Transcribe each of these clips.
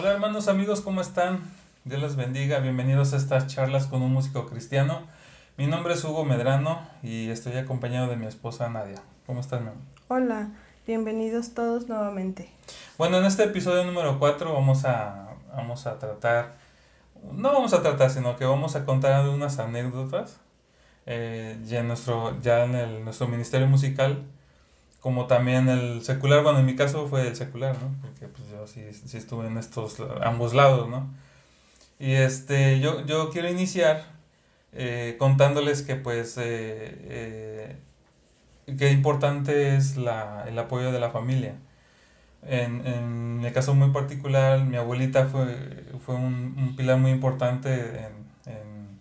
Hola hermanos, amigos, ¿cómo están? Dios les bendiga, bienvenidos a estas charlas con un músico cristiano. Mi nombre es Hugo Medrano y estoy acompañado de mi esposa Nadia. ¿Cómo están? Mami? Hola, bienvenidos todos nuevamente. Bueno, en este episodio número 4 vamos a, vamos a tratar, no vamos a tratar, sino que vamos a contar unas anécdotas eh, ya en, nuestro, ya en el, nuestro ministerio musical como también el secular, bueno, en mi caso fue el secular, ¿no? Porque pues yo sí, sí estuve en estos ambos lados, ¿no? Y este, yo, yo quiero iniciar eh, contándoles que pues eh, eh, qué importante es la, el apoyo de la familia. En, en mi caso muy particular, mi abuelita fue, fue un, un pilar muy importante en, en,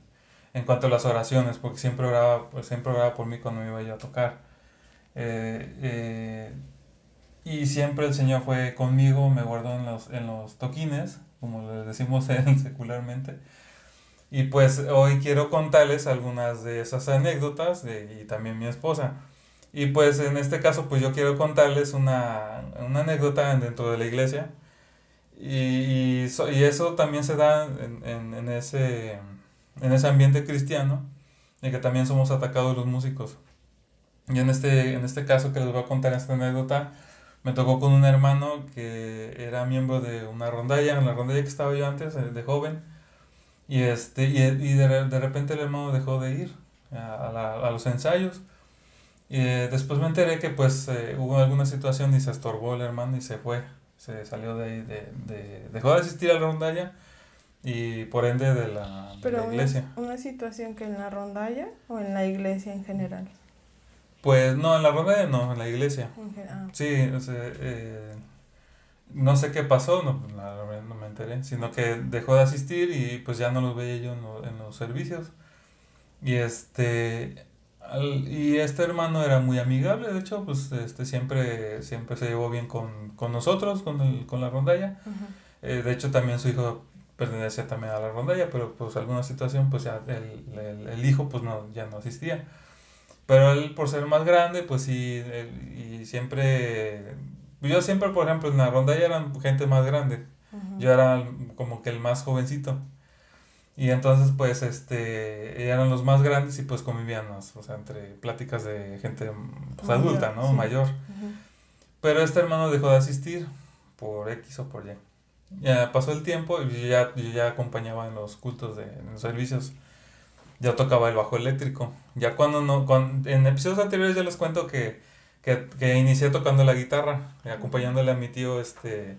en, cuanto a las oraciones, porque siempre oraba, pues, siempre oraba por mí cuando me iba yo a tocar. Eh, eh, y siempre el Señor fue conmigo, me guardó en los, en los toquines, como les decimos secularmente. Y pues hoy quiero contarles algunas de esas anécdotas de, y también mi esposa. Y pues en este caso pues yo quiero contarles una, una anécdota dentro de la iglesia. Y, y, eso también se da en, en, en, ese, en ese ambiente cristiano, en que también somos atacados los músicos. Y en este, en este caso que les voy a contar esta anécdota, me tocó con un hermano que era miembro de una rondalla, en la rondalla que estaba yo antes, eh, de joven. Y, este, y, y de, de, repente el hermano dejó de ir a, la, a los ensayos. Y eh, después me enteré que pues eh, hubo alguna situación y se estorbó el hermano y se fue. Se salió de ahí, de, de, dejó de asistir a la rondalla y por ende de la, Pero de la iglesia. Una, una situación que en la rondalla o en la iglesia en general. Pues no, en la rondalla no, en la iglesia. Ah. Sí, o sea, eh, no sé qué pasó, no, la verdad no me enteré, sino que dejó de asistir y pues ya no los veía yo en, lo, en los servicios. Y este, al, y este hermano era muy amigable, de hecho, pues este siempre, siempre se llevó bien con, con nosotros, con, el, con la rondalla. Uh -huh. eh, de hecho, también su hijo pertenecía también a la rondalla, pero pues alguna situación, pues ya el, el, el hijo pues no, ya no asistía. Pero él, por ser más grande, pues sí, él, y siempre. Yo siempre, por ejemplo, en la rondalla eran gente más grande. Uh -huh. Yo era como que el más jovencito. Y entonces, pues, este, eran los más grandes y pues convivíamos, o sea, entre pláticas de gente pues, Mayor, adulta, ¿no? sí. Mayor. Uh -huh. Pero este hermano dejó de asistir por X o por Y. Ya pasó el tiempo y yo ya, yo ya acompañaba en los cultos, de, en los servicios ya tocaba el bajo eléctrico. Ya cuando no, cuando, en episodios anteriores ya les cuento que, que, que inicié tocando la guitarra, acompañándole a mi tío, este,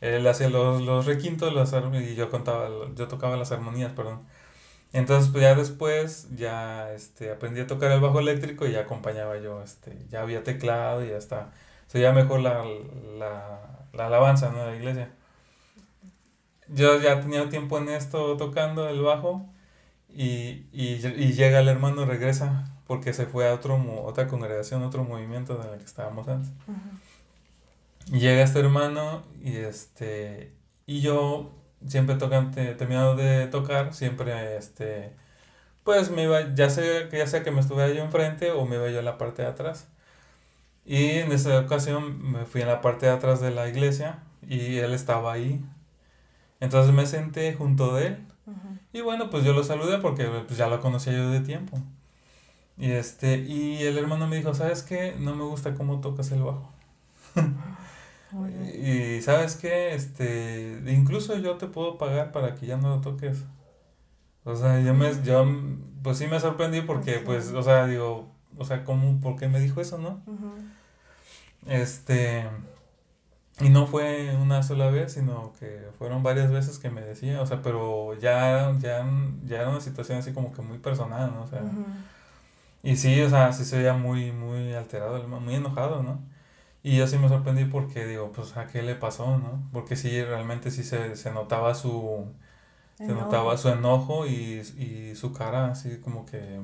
él hacía los, los requintos y yo contaba, yo tocaba las armonías, perdón. Entonces, pues ya después, ya este, aprendí a tocar el bajo eléctrico y ya acompañaba yo, este, ya había teclado y ya está. Ya mejor la, la, la alabanza. De la iglesia. Yo ya tenía tiempo en esto tocando el bajo y, y, y, llega el hermano, regresa, porque se fue a otro, otra congregación, otro movimiento de la que estábamos antes. Uh -huh. Y llega este hermano y este y yo siempre tocando, terminado de tocar, siempre este pues me iba, ya sea, ya sea que me estuviera yo enfrente o me iba yo en la parte de atrás. Y en esa ocasión me fui en la parte de atrás de la iglesia y él estaba ahí. Entonces me senté junto de él. Y bueno, pues yo lo saludé porque pues, ya lo conocía yo de tiempo. Y este, y el hermano me dijo, ¿sabes qué? No me gusta cómo tocas el bajo. y sabes qué, este, incluso yo te puedo pagar para que ya no lo toques. O sea, yo me, yo, pues sí me sorprendí porque, pues, o sea, digo, o sea, ¿cómo, por qué me dijo eso, no? Uh -huh. Este, y no fue una sola vez, sino que fueron varias veces que me decía, o sea, pero ya, ya, ya era una situación así como que muy personal, ¿no? O sea, Uh -huh. y sí, o sea, sí se veía muy, muy alterado, muy enojado, ¿no? Y yo sí me sorprendí porque digo, pues, ¿a qué le pasó, no? Porque sí, realmente sí se, se notaba su, se Enojo. notaba su enojo y, y su cara así como que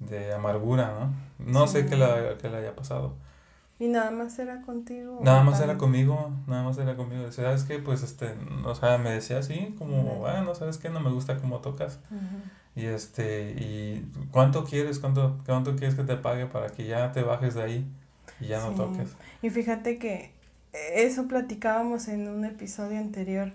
de amargura, ¿no? No sé qué le, qué le haya pasado. ¿Y nada más era contigo? Nada más era conmigo, nada más era conmigo. Decía, ¿sabes qué? Pues este, o sea, me decía así, como, Ujú. ah, no sabes qué, no me gusta cómo tocas. Y este, y ¿cuánto quieres? ¿Cuánto, cuánto quieres que te pague para que ya te bajes de ahí y ya no toques? Y fíjate que eso platicábamos en un episodio anterior,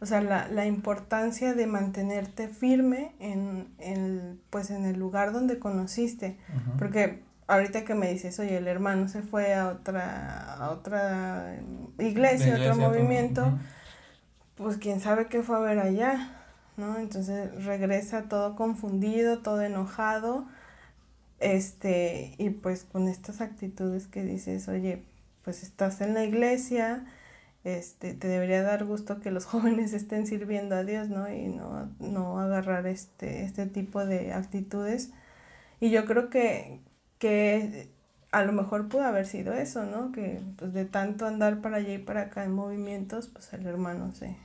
o sea, la, la importancia de mantenerte firme en, en, pues en el lugar donde conociste. Porque ahorita que me dices, oye, el hermano se fue a otra, a otra iglesia, otro movimiento, pues quién sabe qué fue a ver allá, ¿no? Entonces regresa todo confundido, todo enojado, este, y pues con estas actitudes que dices, oye, pues estás en la iglesia, este, te debería dar gusto que los jóvenes estén sirviendo a Dios, ¿no? Y no, no agarrar este, este tipo de actitudes. Y yo creo que, que a lo mejor pudo haber sido eso, ¿no? Que pues de tanto andar para allá y para acá en movimientos, pues el hermano se...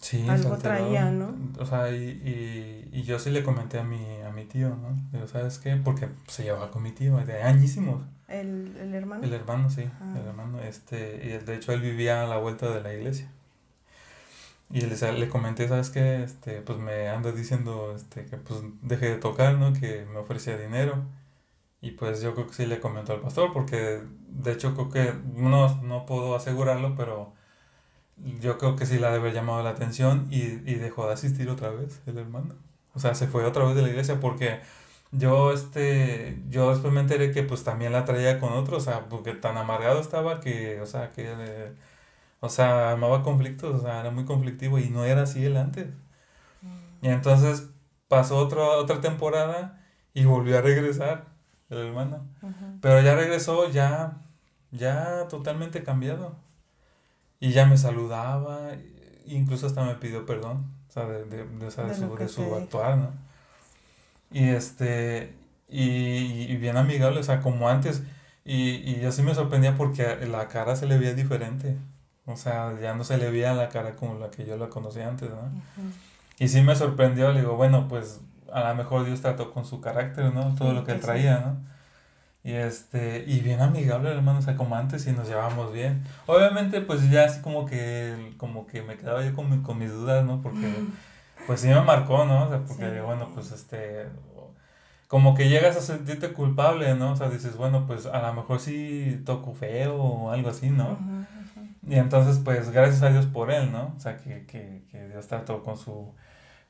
Sí, algo traía, ¿no? O sea, y, y, y, yo sí le comenté a mi, a mi tío, ¿no? Digo, ¿sabes qué? Porque se llevaba con mi tío de añísimos. ¿El, el hermano? El hermano, sí, ah. el hermano. Este, y de hecho él vivía a la vuelta de la iglesia. Y le, le comenté, ¿sabes qué? Este, pues me anda diciendo este, que pues deje de tocar, ¿no? Que me ofrecía dinero. Y pues yo creo que sí le comentó al pastor, porque de hecho creo que no, no puedo asegurarlo, pero yo creo que sí la debe haber llamado la atención y, y dejó de asistir otra vez el hermano. O sea, se fue otra vez de la iglesia porque yo este yo después me enteré que pues también la traía con otros, o sea, porque tan amargado estaba que, o sea, que o sea, amaba conflictos, o sea, era muy conflictivo y no era así él antes. Mm. Y entonces pasó otro, otra temporada y volvió a regresar el hermano. Pero ya regresó ya ya totalmente cambiado. Y ya me saludaba, incluso hasta me pidió perdón, o sea, de, de, de, su, de su actuar, ¿no? Y este, y, y, bien amigable, o sea, como antes. Y, y yo sí me sorprendía porque la cara se le veía diferente. O sea, ya no se le veía la cara como la que yo la conocía antes, ¿no? Y sí me sorprendió, le digo, bueno, pues a lo mejor Dios trató con su carácter, ¿no? Todo lo que él traía, ¿no? Y este, y bien amigable, hermano, o sea, como antes y nos llevábamos bien. Obviamente, pues ya así como que, como que me quedaba yo con, con mis dudas, ¿no? Porque, pues sí me marcó, ¿no? O sea, porque, bueno, pues este, como que llegas a sentirte culpable, ¿no? O sea, dices, bueno, pues a lo mejor sí toco feo o algo así, ¿no? Y entonces, pues gracias a Dios por él, ¿no? O sea, que, que, que Dios trató con su,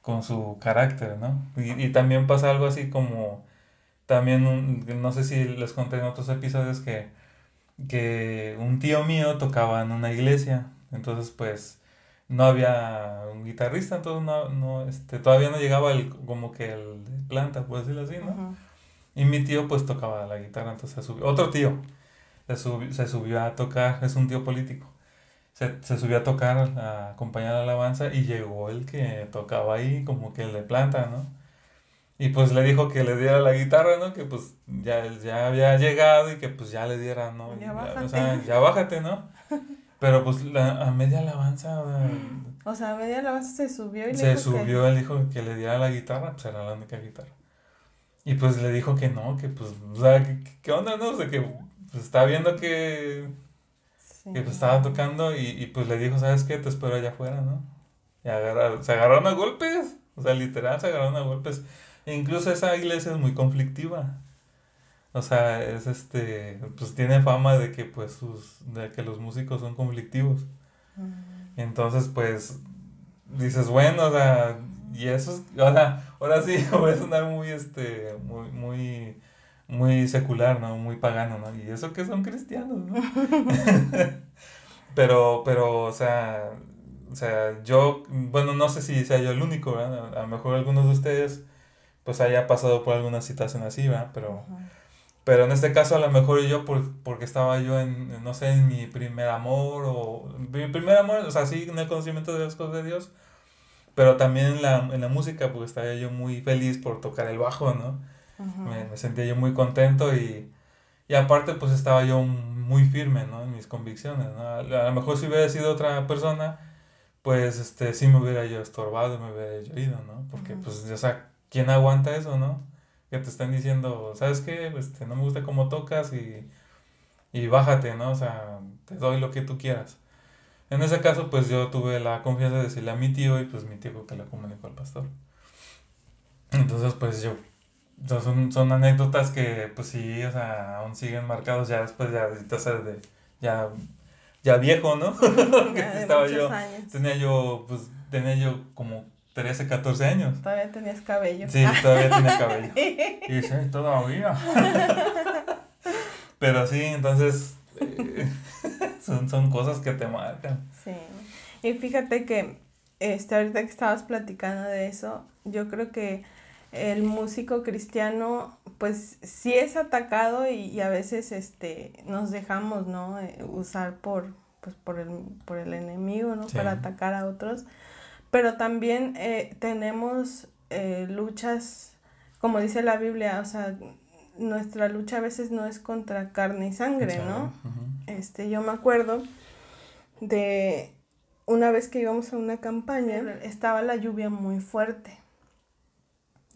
con su carácter, ¿no? Y, y también pasa algo así como, también, un, no sé si les conté en otros episodios que, que un tío mío tocaba en una iglesia, entonces pues no había un guitarrista, entonces no, no, este, todavía no llegaba el, como que el planta, por decirlo así, ¿no? Y mi tío pues tocaba la guitarra, entonces se subió, otro tío se subió, se subió a tocar, es un tío político, se, se subió a tocar, a acompañar la alabanza y llegó el que tocaba ahí, como que el de planta, ¿no? Y pues le dijo que le diera la guitarra, ¿no? Que pues ya, ya había llegado y que pues ya le diera, ¿no? Ya bájate. O sea, ya bájate, ¿no? Pero pues la, a media alabanza. O sea, a media alabanza se subió y le Se subió, él dijo que le diera la guitarra, pues era la única guitarra. Y pues le dijo que no, que pues, o sea, ¿qué, onda, no? O sea, que pues estaba viendo que. Que pues estaba tocando y, y, pues le dijo, ¿sabes qué? Te espero allá afuera, ¿no? Y agarra, se agarraron a golpes. O sea, literal, se agarraron a golpes. E incluso esa iglesia es muy conflictiva. O sea, es este, pues tiene fama de que pues sus, de que los músicos son conflictivos. Mm. Entonces, pues, dices, bueno, o sea, y eso es, o sea, ahora sí voy a sonar muy, este, muy, muy, muy secular, ¿no? Muy pagano, ¿no? Y eso que son cristianos, ¿no? pero, pero, o sea, o sea, yo, bueno, no sé si sea yo el único, ¿verdad? A lo mejor algunos de ustedes, pues, haya pasado por alguna situación así, ¿verdad? Pero... Pero en este caso a lo mejor yo por, porque estaba yo en, no sé, en mi primer amor o mi primer amor, o sea, sí, en el conocimiento de las cosas de Dios, pero también en la, en la música, porque estaba yo muy feliz por tocar el bajo, ¿no? Me, me, sentía yo muy contento y, y aparte pues estaba yo muy firme, ¿no? En mis convicciones, ¿no? A, lo mejor si hubiera sido otra persona, pues este, sí me hubiera yo estorbado, me hubiera yo ido, ¿no? Porque pues, o sea, ¿quién aguanta eso, no? que te están diciendo, ¿sabes qué? Este, no me gusta cómo tocas y, y bájate, ¿no? O sea, te doy lo que tú quieras. En ese caso, pues yo tuve la confianza de decirle a mi tío y pues mi tío que le comunicó al pastor. Entonces, pues yo, son, son anécdotas que pues sí, o sea, aún siguen marcados ya después ya de ya, ya viejo, ¿no? estaba yo, tenía yo pues tenía yo como 13, 14 años. Todavía tenías cabello. Sí, todavía tenía cabello. Y dice, todavía. Pero sí, entonces eh, son, son cosas que te marcan. Sí. Y fíjate que este, ahorita que estabas platicando de eso, yo creo que el músico cristiano pues sí es atacado y, a veces este nos dejamos no eh, usar por pues por el por el enemigo no para atacar a otros. Pero también eh, tenemos eh, luchas como dice la Biblia o sea nuestra lucha a veces no es contra carne y sangre no este yo me acuerdo de una vez que íbamos a una campaña estaba la lluvia muy fuerte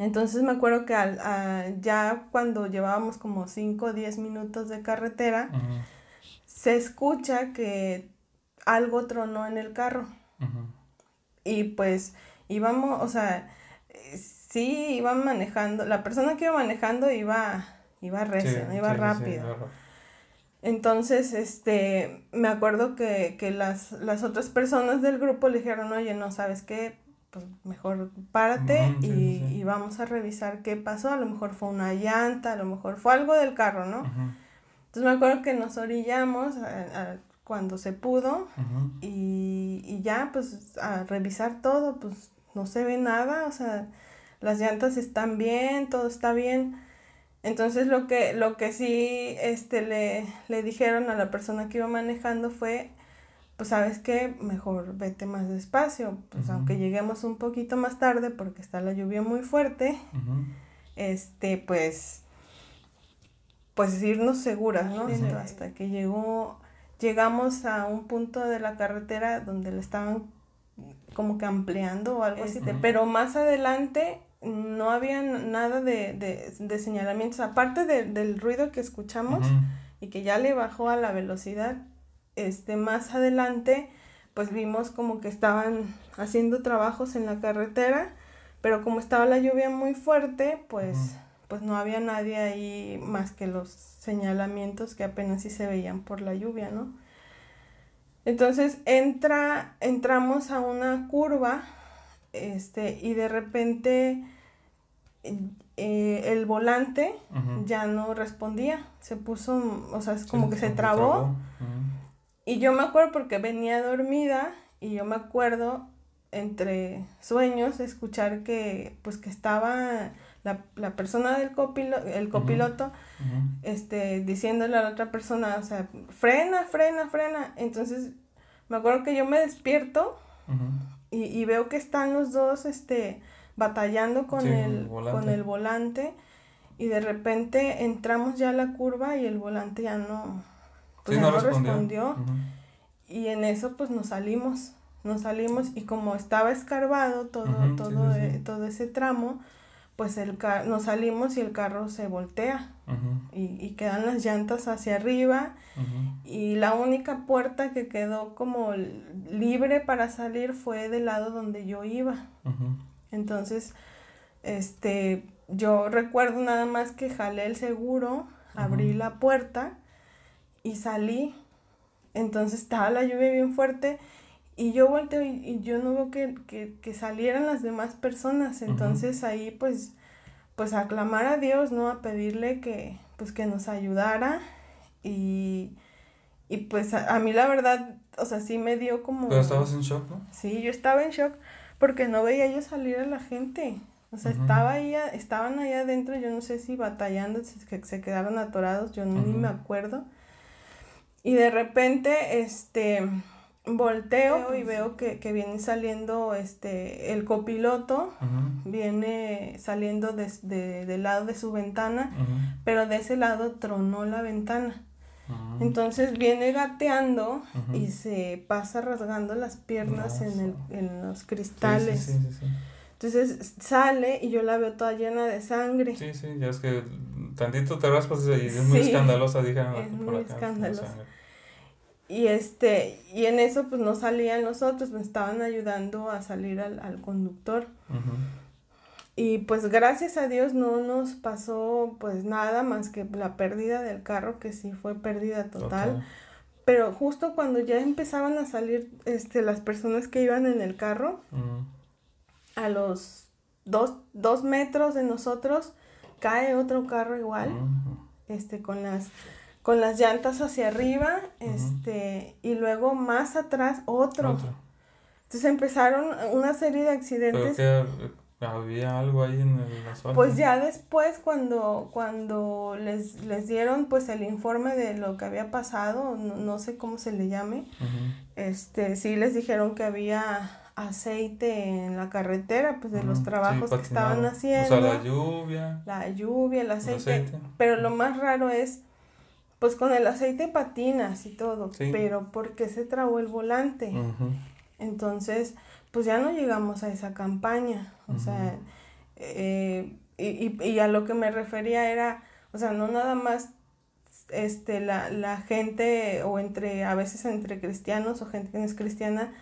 entonces me acuerdo que al, ya cuando llevábamos como 5 o 10 minutos de carretera, se escucha que algo tronó en el carro. Y pues íbamos, o sea, sí iban manejando, la persona que iba manejando iba, iba recio, iba rápido. Entonces, este, me acuerdo que, que las, las otras personas del grupo le dijeron, oye, no, ¿sabes qué? Pues mejor párate y, vamos a revisar qué pasó. A lo mejor fue una llanta, a lo mejor fue algo del carro, ¿no? Entonces me acuerdo que nos orillamos cuando se pudo y, y, ya pues a revisar todo, pues no se ve nada, o sea, las llantas están bien, todo está bien. Entonces lo que, lo que sí este, le, le dijeron a la persona que iba manejando fue pues sabes qué, mejor vete más despacio, pues aunque lleguemos un poquito más tarde porque está la lluvia muy fuerte, este, pues, pues irnos seguras, ¿no? Hasta que llegó, llegamos a un punto de la carretera donde le estaban como que ampliando o algo así, pero más adelante no había nada de, de, de señalamientos, aparte del ruido que escuchamos y que ya le bajó a la velocidad, este, más adelante, pues vimos como que estaban haciendo trabajos en la carretera, pero como estaba la lluvia muy fuerte, pues, pues no había nadie ahí más que los señalamientos que apenas sí se veían por la lluvia, ¿no? Entonces entra, entramos a una curva, este, y de repente eh, el volante ya no respondía, se puso, o sea, es como que se trabó. Y yo me acuerdo porque venía dormida y yo me acuerdo entre sueños escuchar que pues que estaba la, la persona del copiloto, el copiloto, este, diciéndole a la otra persona, o sea, frena, frena, frena. Entonces, me acuerdo que yo me despierto y, y, veo que están los dos, este, batallando con, el, con el volante y de repente entramos ya a la curva y el volante ya no, pues no, respondió. Y en eso pues nos salimos, nos salimos y como estaba escarbado todo, todo, e, todo ese tramo, pues el nos salimos y el carro se voltea. Y, y, quedan las llantas hacia arriba. Y la única puerta que quedó como libre para salir fue del lado donde yo iba. Entonces, este, yo recuerdo nada más que jalé el seguro, abrí la puerta y salí. Entonces estaba la lluvia bien fuerte y yo volteo y, yo no veo que, salieran las demás personas. Entonces ahí pues, pues a clamar a Dios, ¿no? A pedirle que, pues que nos ayudara y, y pues a, mí la verdad, o sea, sí me dio como... Pero estabas en shock, ¿no? Sí, yo estaba en shock porque no veía yo salir a la gente. O sea, estaba ahí, estaban ahí adentro, yo no sé si batallando, si se quedaron atorados, yo ni me acuerdo. Y de repente, este, volteo y veo que, que viene saliendo, este, el copiloto, viene saliendo desde del lado de su ventana, pero de ese lado tronó la ventana. Entonces viene gateando y se pasa rasgando las piernas en, el, en los cristales. Entonces sale y yo la veo toda llena de sangre. Sí, sí, ya es que tantito te raspas y es muy escandalosa, dije. Es muy escandalosa. Y este, y en eso pues no salían los otros, me estaban ayudando a salir al, al conductor. Y pues gracias a Dios no nos pasó pues nada más que la pérdida del carro, que sí fue pérdida total. pero justo cuando ya empezaban a salir este, las personas que iban en el carro, a los dos, dos, metros de nosotros cae otro carro igual, este, con las con las llantas hacia arriba, este, y luego más atrás otro. Entonces empezaron una serie de accidentes. ¿Pero que había algo ahí en el asfalto? Pues ya después cuando, cuando les, les dieron pues el informe de lo que había pasado, no, sé cómo se le llame, este, sí les dijeron que había aceite en la carretera, pues de los trabajos que estaban haciendo. O sea, la lluvia. La lluvia, el aceite. Pero lo más raro es, pues con el aceite patinas y todo, pero ¿por qué se trabó el volante? Entonces, pues ya no llegamos a esa campaña. O sea, eh, y, y, a lo que me refería era, o sea, no nada más este, la, la gente o entre, a veces entre cristianos o gente que no es cristiana,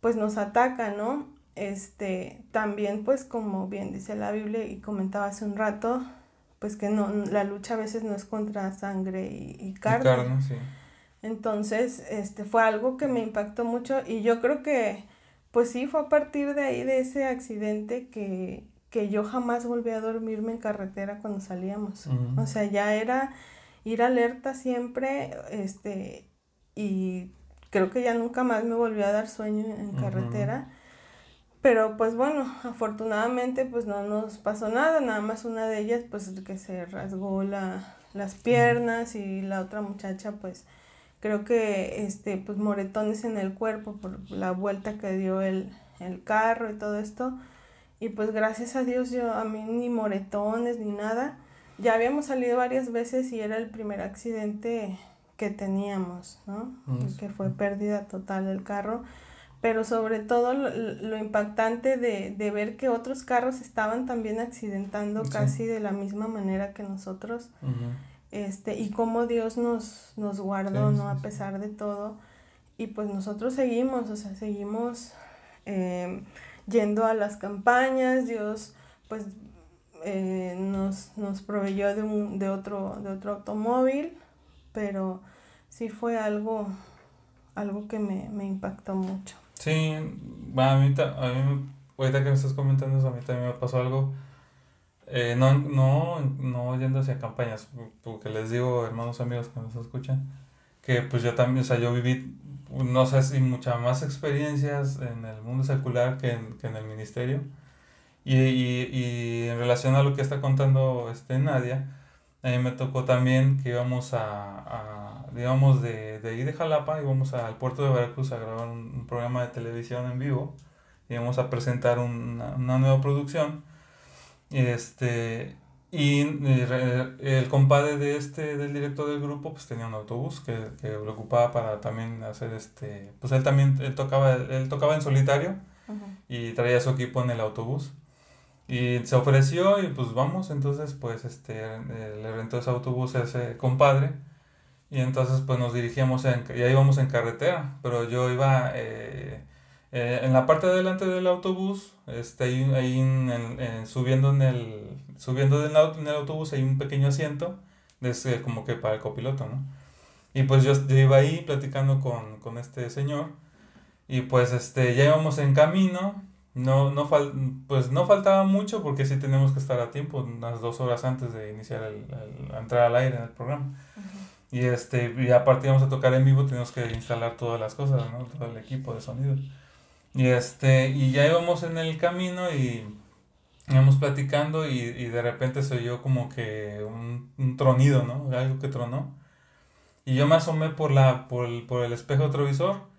pues nos ataca, ¿no? Este, también pues como bien dice la Biblia y comentaba hace un rato, pues que no, la lucha a veces no es contra sangre y, carne. sí. Entonces, este, fue algo que me impactó mucho y yo creo que, pues sí, fue a partir de ahí, de ese accidente, que, que yo jamás volví a dormirme en carretera cuando salíamos. O sea, ya era ir alerta siempre, este, y creo que ya nunca más me volvió a dar sueño en carretera. Pero pues bueno, afortunadamente pues no nos pasó nada, nada más una de ellas pues que se rasgó la, las piernas y la otra muchacha pues creo que este pues moretones en el cuerpo por la vuelta que dio el, el carro y todo esto. Y pues gracias a Dios yo a mí ni moretones ni nada. Ya habíamos salido varias veces y era el primer accidente que teníamos, ¿no? Mm, que fue pérdida total del carro, pero sobre todo lo, impactante de, de, ver que otros carros estaban también accidentando casi de la misma manera que nosotros, este, y cómo Dios nos, nos guardó, ¿no? A pesar de todo, y pues nosotros seguimos, o sea, seguimos em, yendo a las campañas, Dios pues eh, nos, nos proveyó de, un, de, otro, de otro automóvil, pero sí fue algo, algo que me, impactó mucho. Sí, bueno, a mí, a mí, ahorita que me estás comentando eso, a mí también me pasó algo. Eh, no, no, no yendo hacia campañas, porque les digo, hermanos amigos que nos escuchan, que pues yo también, o sea, yo viví, no sé si muchas más experiencias en el mundo secular que en, que en el ministerio. Y, y, y en relación a lo que está contando este Nadia, a mí me tocó también que íbamos a, a digamos, de, de ahí de Jalapa, íbamos al puerto de Veracruz a grabar un, programa de televisión en vivo, íbamos a presentar una, una nueva producción. Este, y el compadre de este, del director del grupo, pues tenía un autobús que, que lo ocupaba para también hacer este, pues él también, él tocaba, él tocaba en solitario y traía su equipo en el autobús. Y se ofreció y pues vamos, entonces pues este, eh, le rentó ese autobús a ese compadre. Y entonces pues nos dirigíamos, en, ya íbamos en carretera, pero yo iba eh, eh, en la parte de delante del autobús, este, ahí, ahí en, subiendo, en el, subiendo en el autobús hay un pequeño asiento, desde, como que para el copiloto, ¿no? Y pues yo, yo iba ahí platicando con, con este señor. Y pues este, ya íbamos en camino no, no fal pues no faltaba mucho porque sí tenemos que estar a tiempo, unas dos horas antes de iniciar el, entrar al aire en el programa. Y este, y aparte íbamos a tocar en vivo, tenemos que instalar todas las cosas, ¿no? Todo el equipo de sonido. Y este, y ya íbamos en el camino y íbamos platicando y, y de repente se oyó como que un, un, tronido, ¿no? Algo que tronó. Y yo me asomé por la, por el, por el espejo retrovisor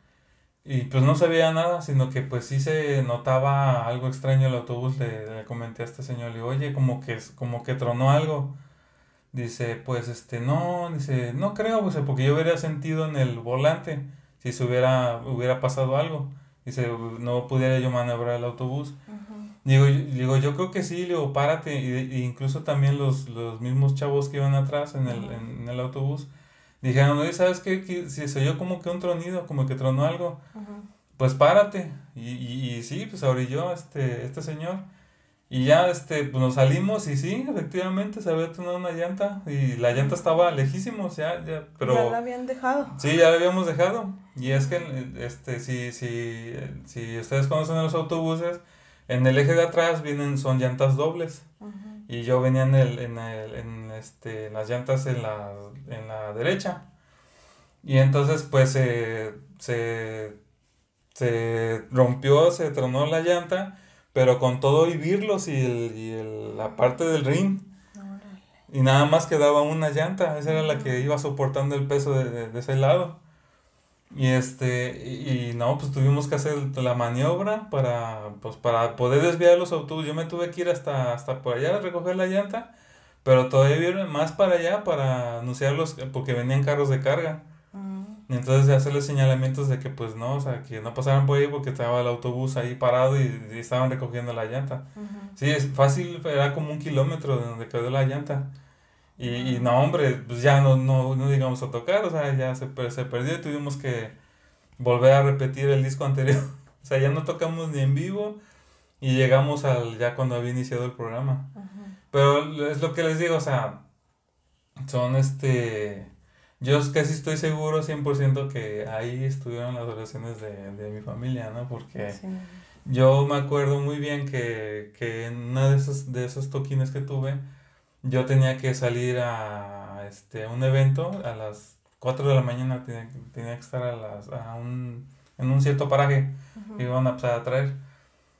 y pues no se veía nada, sino que pues sí se notaba algo extraño el autobús. Le, comenté a este señor, le digo, oye, como que, como que tronó algo. Dice, pues este, no, dice, no creo, pues, porque yo hubiera sentido en el volante si se hubiera, hubiera pasado algo. Dice, no pudiera yo maniobrar el autobús. digo, digo, yo creo que sí, le digo, párate. Y, incluso también los, los mismos chavos que iban atrás en el, en el autobús Dijeron, oye, ¿sabes qué? Si se oyó como que un tronido, como que tronó algo, pues párate. Y, y, y, sí, pues abrilló este, este señor. Y ya este, pues nos salimos y sí, efectivamente se había tenido una llanta y la llanta estaba lejísimos ya, ya, pero... Ya la habían dejado. Sí, ya la habíamos dejado. Y es que, este, si, si, si ustedes conocen los autobuses, en el eje de atrás vienen, son llantas dobles. Y yo venía en el, en el, en este, las llantas en la, en la derecha. Y entonces, pues, se, se rompió, se tronó la llanta pero con todo y virlos y, el, y el, la parte del ring. Y nada más quedaba una llanta, esa era la que iba soportando el peso de, de, ese lado. Y este, y, no, pues tuvimos que hacer la maniobra para, pues para poder desviar los autobuses. Yo me tuve que ir hasta, hasta por allá a recoger la llanta, pero todavía más para allá para anunciarlos, porque venían carros de carga. Y entonces hacerles señalamientos de que pues no, o sea, que no pasaran por ahí porque estaba el autobús ahí parado y, estaban recogiendo la llanta. Sí, es fácil, era como un kilómetro de donde quedó la llanta. Y, y no, hombre, pues ya no, no, no digamos a tocar, o sea, ya se, se perdió y tuvimos que volver a repetir el disco anterior. o sea, ya no tocamos ni en vivo y llegamos al ya cuando había iniciado el programa. Pero es lo que les digo, o sea, son este yo casi estoy seguro 100% que ahí estuvieron las oraciones de, de mi familia, ¿no? Porque yo me acuerdo muy bien que, que en una de esos, de esos toquines que tuve, yo tenía que salir a este, un evento a las 4 de la mañana, tenía, tenía que estar a las, a un, en un cierto paraje que iban a empezar a traer.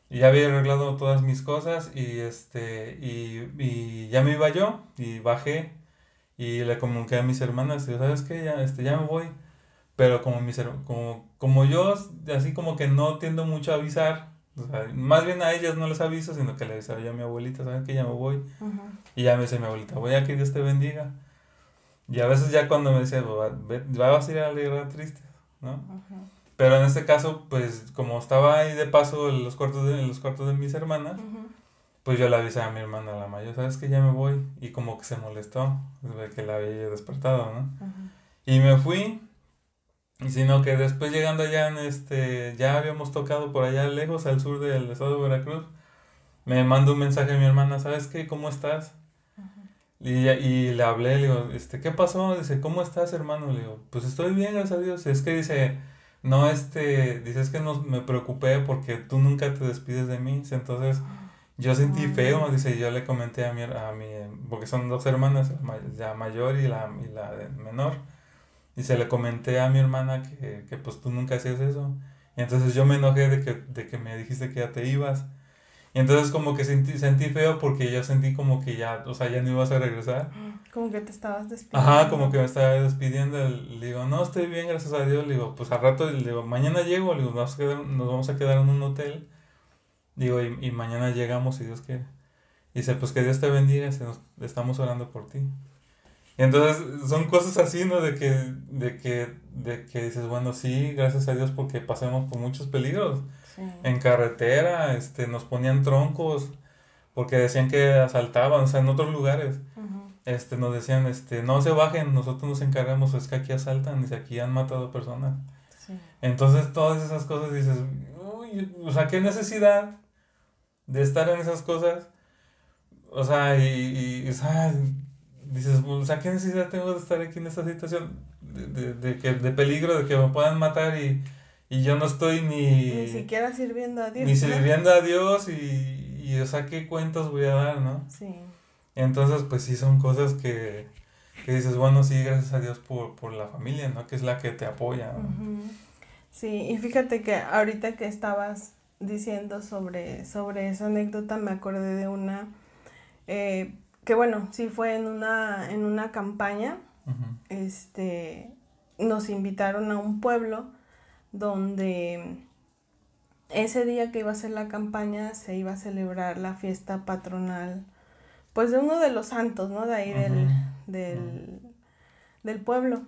Y ya había arreglado todas mis cosas y, este, y, y ya me iba yo y bajé y le comuniqué a mis hermanas, y ¿sabes qué? Ya, este, ya me voy. Pero como, mis, como, como yo, así como que no tiendo mucho a avisar, o sea, más bien a ellas no les aviso, sino que le aviso a mi abuelita, ¿sabes qué? Ya me voy. Y ya me dice mi abuelita, voy a que Dios te bendiga. Y a veces ya cuando me dice, vas a ir a la guerra triste, ¿no? Pero en este caso, pues como estaba ahí de paso en los cuartos de, en los cuartos de mis hermanas, pues yo le avisé a mi hermana la mayor, ¿sabes que Ya me voy. Y como que se molestó de que la había despertado, ¿no? Y me fui. Sino que después llegando allá, en este, ya habíamos tocado por allá lejos, al sur del estado de Veracruz, me mandó un mensaje a mi hermana, ¿sabes qué? ¿Cómo estás? Y, y le hablé, le digo, este, ¿qué pasó? Dice, ¿cómo estás, hermano? Le digo, pues estoy bien, gracias a Dios. Es que dice, no, este, dice, es que no, me preocupé porque tú nunca te despides de mí. Entonces, yo sentí feo, dice, yo le comenté a mi, a mi, porque son dos hermanas, la mayor y la, y la menor. Dice, le comenté a mi hermana que, que pues tú nunca hacías eso. Y entonces yo me enojé de que, de que me dijiste que ya te ibas. Y entonces como que sentí, sentí feo porque yo sentí como que ya, o sea, ya no ibas a regresar. Como que te estabas despidiendo. Ajá, como que me estaba despidiendo. Le digo, no, estoy bien, gracias a Dios. Le digo, pues al rato, le digo, mañana llego, le digo, nos vamos a quedar en un hotel Digo, y, y, mañana llegamos si Dios quiere. Y dice, pues que Dios te bendiga, se nos, estamos orando por ti. Y entonces son cosas así, ¿no? De que, de que, de que dices, bueno, sí, gracias a Dios porque pasamos por muchos peligros. En carretera, este, nos ponían troncos, porque decían que asaltaban, o sea, en otros lugares. Este, nos decían, este, no se bajen, nosotros nos encargamos, es que aquí asaltan, y aquí han matado personas. Entonces todas esas cosas dices, uy, o sea, qué necesidad de estar en esas cosas. O sea, y, y dices, o sea, ¿qué necesidad tengo de estar aquí en esta situación de, de, que, de peligro, de que me puedan matar y, y yo no estoy ni... Ni siquiera sirviendo a Dios. Ni sirviendo a Dios y, y, o sea, ¿qué cuentas voy a dar, no? Sí. Entonces, pues sí, son cosas que, que dices, bueno, sí, gracias a Dios por, por la familia, ¿no? Que es la que te apoya. Sí, y fíjate que ahorita que estabas diciendo sobre, sobre esa anécdota, me acordé de una eh, que bueno, sí fue en una, en una campaña. Este nos invitaron a un pueblo donde ese día que iba a ser la campaña se iba a celebrar la fiesta patronal, pues de uno de los santos, ¿no? De ahí del, del, del, pueblo.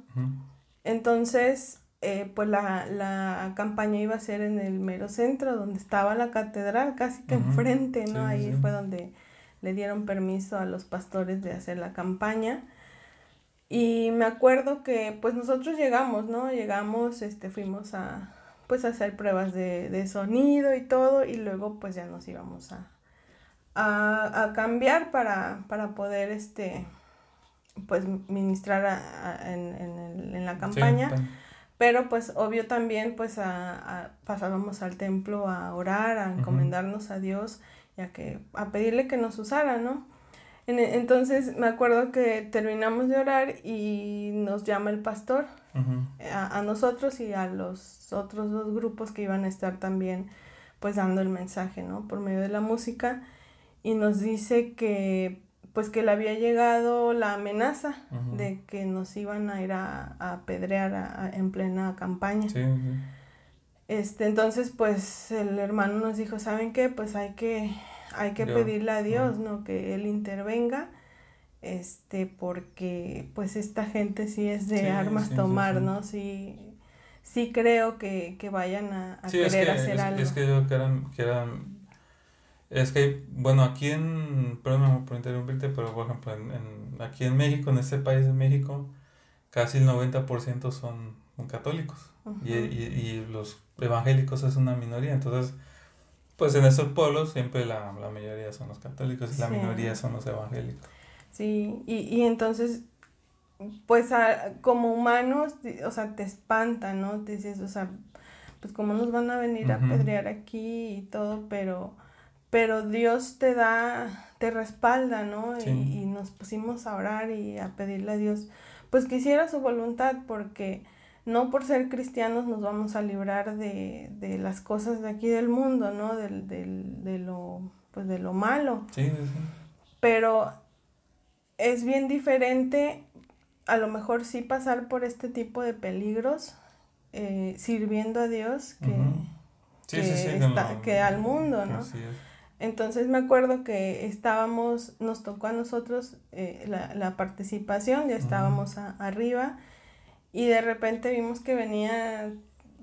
Entonces, eh, pues la, la, campaña iba a ser en el mero centro, donde estaba la catedral, casi que enfrente, ¿no? Ahí fue donde le dieron permiso a los pastores de hacer la campaña. Y me acuerdo que pues nosotros llegamos, ¿no? Llegamos, este, fuimos a pues a hacer pruebas de, de sonido y todo, y luego pues ya nos íbamos a, a, cambiar para, para poder este pues ministrar en, la campaña. pero pues obvio también pues a, pasábamos al templo a orar, a encomendarnos a Dios y a, que, a pedirle que nos usara, ¿no? entonces me acuerdo que terminamos de orar y nos llama el pastor a, a, nosotros y a los otros dos grupos que iban a estar también pues dando el mensaje, ¿no? Por medio de la música y nos dice que pues que le había llegado la amenaza de que nos iban a ir a, apedrear en plena campaña. Este, entonces, pues el hermano nos dijo, ¿saben qué? Pues hay que, hay que pedirle a Dios, ¿no? Que Él intervenga, este, porque pues esta gente sí es de armas tomar, ¿no? Sí, sí creo que, vayan a, querer hacer algo. Es que yo que eran, que eran es que, bueno, aquí en, perdón por interrumpirte, pero por ejemplo, en, aquí en México, en este país de México, casi el 90% son, católicos y, y, los evangélicos es una minoría, entonces, pues en esos pueblos siempre la, mayoría son los católicos y la minoría son los evangélicos. Sí, y, y entonces, pues como humanos, o sea, te espanta, ¿no? Te dices, o sea, pues cómo nos van a venir a apedrear aquí y todo, pero pero Dios te da, te respalda, ¿no? Y, nos pusimos a orar y a pedirle a Dios, pues que hiciera su voluntad, porque no por ser cristianos nos vamos a librar de, de las cosas de aquí del mundo, ¿no? Del, del, de lo, pues de lo malo. Sí, sí. Pero es bien diferente, a lo mejor sí pasar por este tipo de peligros, eh, sirviendo a Dios, que, que, al mundo, ¿no? Entonces me acuerdo que estábamos, nos tocó a nosotros eh, la, la, participación, ya estábamos arriba y de repente vimos que venía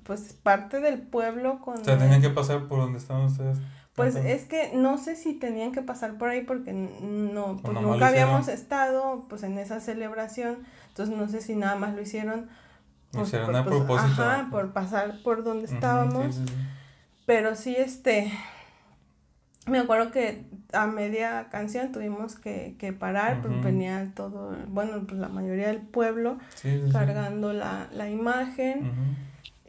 pues parte del pueblo con... O sea, tenían que pasar por donde estaban ustedes. Pues es que no sé si tenían que pasar por ahí porque no, pues nunca habíamos estado pues en esa celebración, entonces no sé si nada más lo hicieron. Por, a pues, propósito. Ajá, por pasar por donde estábamos. Pero sí, este, me acuerdo que a media canción tuvimos que, que parar, porque venía todo, bueno, pues la mayoría del pueblo cargando La, la, imagen,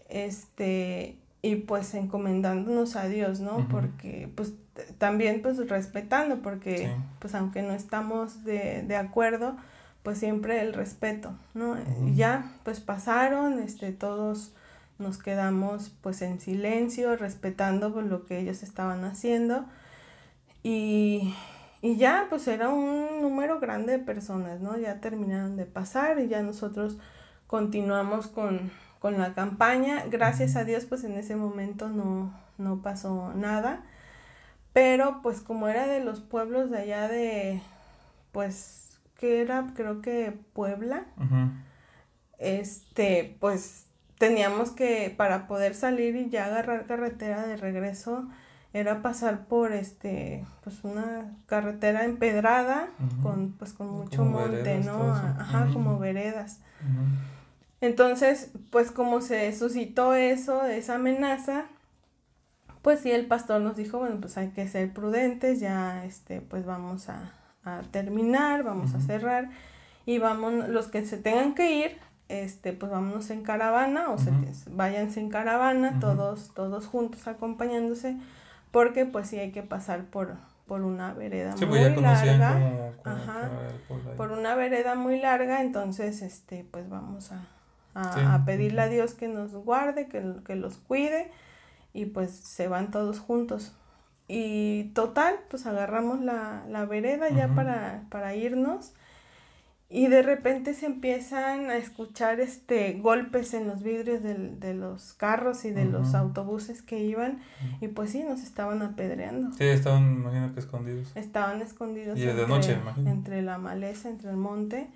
este, y pues encomendándonos a Dios, ¿no? Porque, pues, también, pues, respetando, porque, pues, aunque no estamos de, de acuerdo, pues, siempre el respeto, ¿no? Y ya, pues, pasaron, este, todos nos quedamos, pues, en silencio, respetando pues, lo que ellos estaban haciendo, y, ya, pues era un número grande de personas, ¿no? Ya terminaron de pasar y ya nosotros continuamos con, la campaña. Gracias a Dios, pues en ese momento no, no pasó nada. Pero pues como era de los pueblos de allá de, pues, que era, creo que Puebla, este, pues teníamos que, para poder salir y ya agarrar carretera de regreso, era pasar por este pues una carretera empedrada con pues con mucho monte no ajá como veredas. Entonces pues como se suscitó eso esa amenaza pues sí el pastor nos dijo bueno pues hay que ser prudentes ya este pues vamos a, terminar vamos a cerrar y vamos los que se tengan que ir este pues vámonos en caravana o se, váyanse en caravana todos todos juntos acompañándose porque pues sí hay que pasar por, por una vereda pues, muy larga. Ajá, por una vereda muy larga, entonces este pues vamos a, a, pedirle a Dios que nos guarde, que, que los cuide y pues se van todos juntos. Y total, pues agarramos la, la vereda ya para, para irnos y de repente se empiezan a escuchar este golpes en los vidrios de los carros y de los autobuses que iban y pues sí nos estaban apedreando. Sí estaban imagino que escondidos. Estaban escondidos y de entre, noche imagino. entre la maleza entre el monte.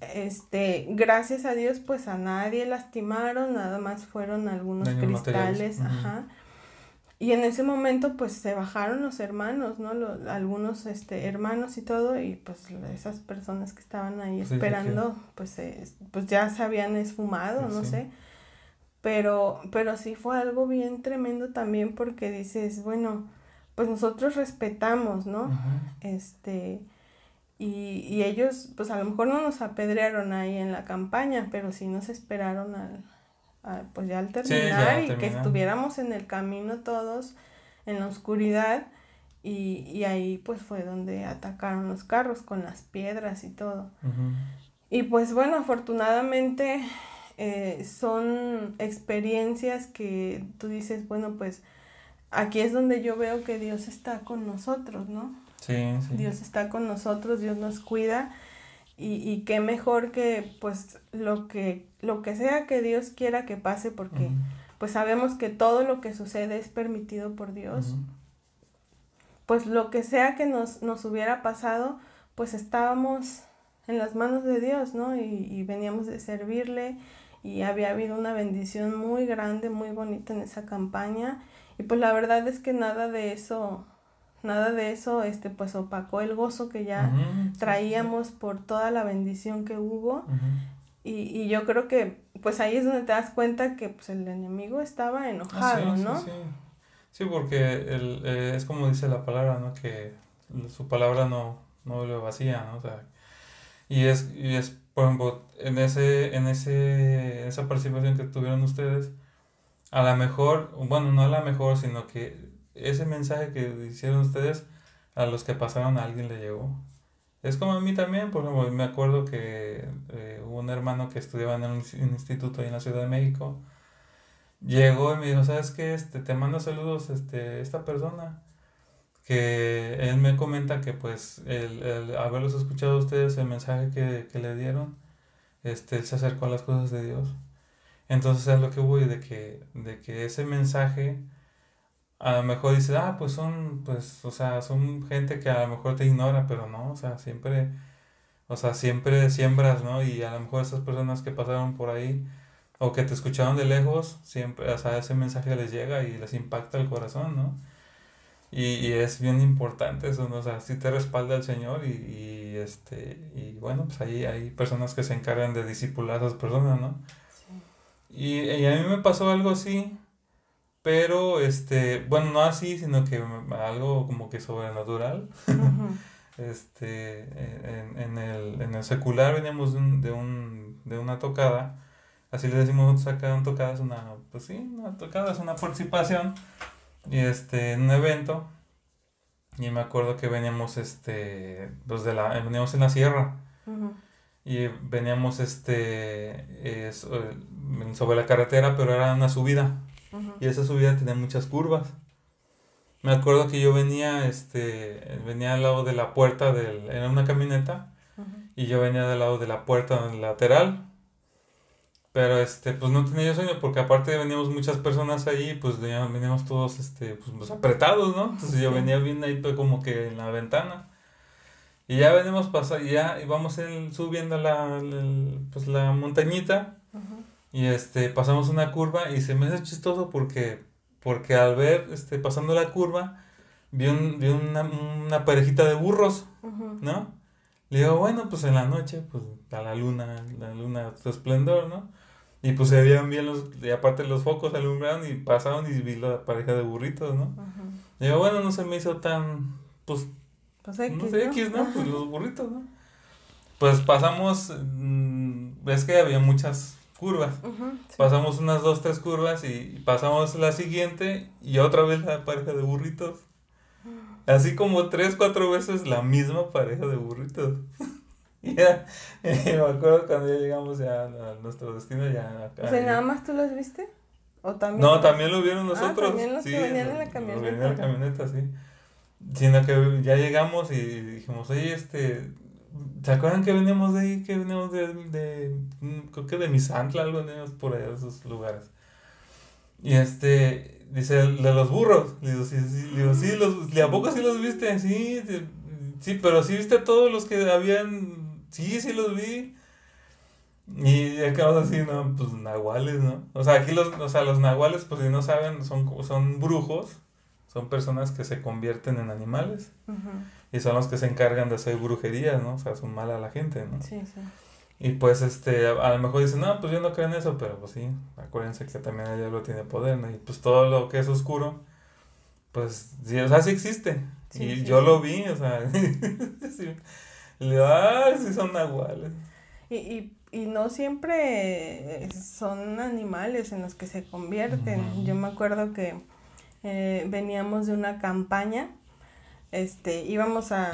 Este gracias a Dios pues a nadie lastimaron nada más fueron algunos cristales ajá y en ese momento pues se bajaron los hermanos, ¿no? algunos este, hermanos y todo, y pues esas personas que estaban ahí esperando, pues, pues ya se habían esfumado, no sé. Pero, pero sí fue algo bien tremendo también porque dices, bueno, pues nosotros respetamos, ¿no? Este, y, y, ellos, pues a lo mejor no nos apedrearon ahí en la campaña, pero sí nos esperaron al, pues ya al terminar y que estuviéramos en el camino todos, en la oscuridad, y, y, ahí pues fue donde atacaron los carros con las piedras y todo. Y pues bueno, afortunadamente eh, son experiencias que tú dices, bueno, pues aquí es donde yo veo que Dios está con nosotros, ¿no? Sí, sí. Dios está con nosotros, Dios nos cuida y, y qué mejor que pues lo que, lo que sea que Dios quiera que pase porque pues sabemos que todo lo que sucede es permitido por Dios. Pues lo que sea que nos, nos hubiera pasado, pues estábamos en las manos de Dios, ¿no? Y, y veníamos de servirle y había habido una bendición muy grande, muy bonita en esa campaña y pues la verdad es que nada de eso, nada de eso, este, pues opacó el gozo que ya traíamos por toda la bendición que hubo y, y yo creo que pues ahí es donde te das cuenta que pues el enemigo estaba ah, enojado, ¿no? Sí, sí. porque el, eh, es como dice la palabra, ¿no? Que su palabra no, no lo vacía, ¿no? O sea, y es, y es por ejemplo, en, ese, en ese, esa participación que tuvieron ustedes, a lo mejor, bueno, no a lo mejor, sino que ese mensaje que hicieron ustedes, a los que pasaron a alguien le llegó. Es como a mí también, por ejemplo, me acuerdo que eh, hubo un hermano que estudiaba en un, instituto ahí en la Ciudad de México, llegó y me dijo, ¿sabes qué? Este, te manda saludos este, esta persona que él me comenta que pues el, el haberlos escuchado a ustedes, el mensaje que, que, le dieron, este, se acercó a las cosas de Dios. Entonces es lo que voy de que, de que ese mensaje a lo mejor dice, ah, pues son, pues, o sea, son gente que a lo mejor te ignora, pero no, o sea, siempre, o sea, siempre siembras, ¿no? Y a lo mejor esas personas que pasaron por ahí o que te escucharon de lejos, siempre, o sea, ese mensaje les llega y les impacta el corazón, ¿no? Y, es bien importante eso, ¿no? O sea, sí te respalda el Señor y, y, este, y bueno, pues ahí hay personas que se encargan de discipular a esas personas, ¿no? Y, y, a mí me pasó algo así, pero este, bueno, no así, sino que algo como que sobrenatural. este, en, en, el, en el secular veníamos de, un, de, un, de una tocada, así le decimos acá, una tocada es una, pues sí, una tocada es una participación y este, en un evento. Y me acuerdo que veníamos, este, de la, veníamos en la sierra. Y veníamos, este, sobre la carretera, pero era una subida. Y esa subida tenía muchas curvas. Me acuerdo que yo venía, este, venía al lado de la puerta del, era una camioneta. Y yo venía del lado de la puerta lateral pero este, pues no tenía yo sueño porque aparte veníamos muchas personas ahí, pues veníamos todos este, pues, pues, apretados, ¿no? Entonces yo venía bien ahí pues, como que en la ventana. Y ya venimos pasando, ya íbamos subiendo la, pues, la montañita. Y este, pasamos una curva y se me hace chistoso porque, porque al ver, este, pasando la curva, vi, un, vi una, una parejita de burros, ¿no? Le digo, bueno, pues en la noche, pues a la luna, la luna, su esplendor, ¿no? Y pues se veían bien los, y aparte los focos alumbraron y pasaron y vi la pareja de burritos, ¿no? Y yo, bueno, no se me hizo tan, pues, pues X, no sé, X, ¿no? Pues los burritos, ¿no? Pues pasamos, mm, ves que había muchas curvas. Pasamos unas dos, tres curvas y pasamos la siguiente y otra vez la pareja de burritos. Así como tres, cuatro veces la misma pareja de burritos. Ya, me acuerdo cuando ya llegamos ya a nuestro destino ya acá. O sea, ¿nada más tú los viste? ¿O también no, también lo vieron ah, nosotros. Ah, también los sí, que venían en la camioneta. Venían en la camioneta, sí. Sino que ya llegamos y dijimos, oye, este, ¿se acuerdan que veníamos de ahí? Que veníamos de, de creo que de Misantla, algo veníamos por allá esos lugares. Y este, dice, de los burros. Le digo, sí, sí, le digo, sí, los, ¿a poco sí los viste? Sí, sí, pero sí viste todos los que habían Sí, sí los vi. Y acabamos así, ¿no? Pues nahuales, ¿no? O sea, aquí los, o sea, los nahuales, pues si no saben, son, son brujos. Son personas que se convierten en animales. Y son los que se encargan de hacer brujerías, ¿no? O sea, son malas a la gente, ¿no? Sí, sí. Y pues, este, a, lo mejor dicen, no, pues yo no creo en eso, pero pues sí, acuérdense que también el diablo tiene poder, ¿no? Y pues todo lo que es oscuro, pues, sí, o sea, sí existe. y yo lo vi, o sea, sí. Ah, sí son nahuales. Y, y, y no siempre son animales en los que se convierten. Yo me acuerdo que eh, veníamos de una campaña, este, íbamos a,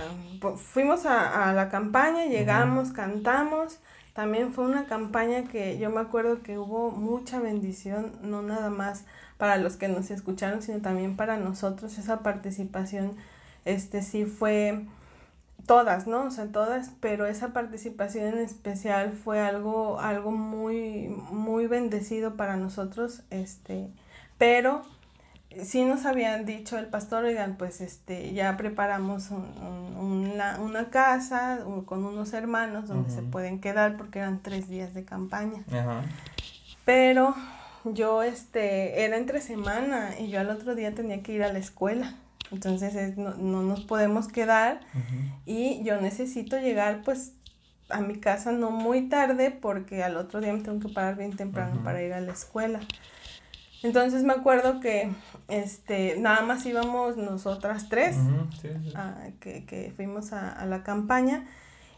fuimos a, a la campaña, llegamos, cantamos, también fue una campaña que yo me acuerdo que hubo mucha bendición, no nada más para los que nos escucharon, sino también para nosotros, esa participación, este, sí fue todas, ¿no? O sea, todas, pero esa participación en especial fue algo, algo muy, muy bendecido para nosotros, este, pero sí nos habían dicho el pastor, oigan, pues este, ya preparamos una, una, casa con unos hermanos donde se pueden quedar porque eran tres días de campaña. Pero yo, este, era entre semana y yo al otro día tenía que ir a la escuela. Entonces no, no, nos podemos quedar y yo necesito llegar pues a mi casa no muy tarde porque al otro día me tengo que parar bien temprano para ir a la escuela. Entonces me acuerdo que este nada más íbamos nosotras tres que, que, fuimos a, a, la campaña.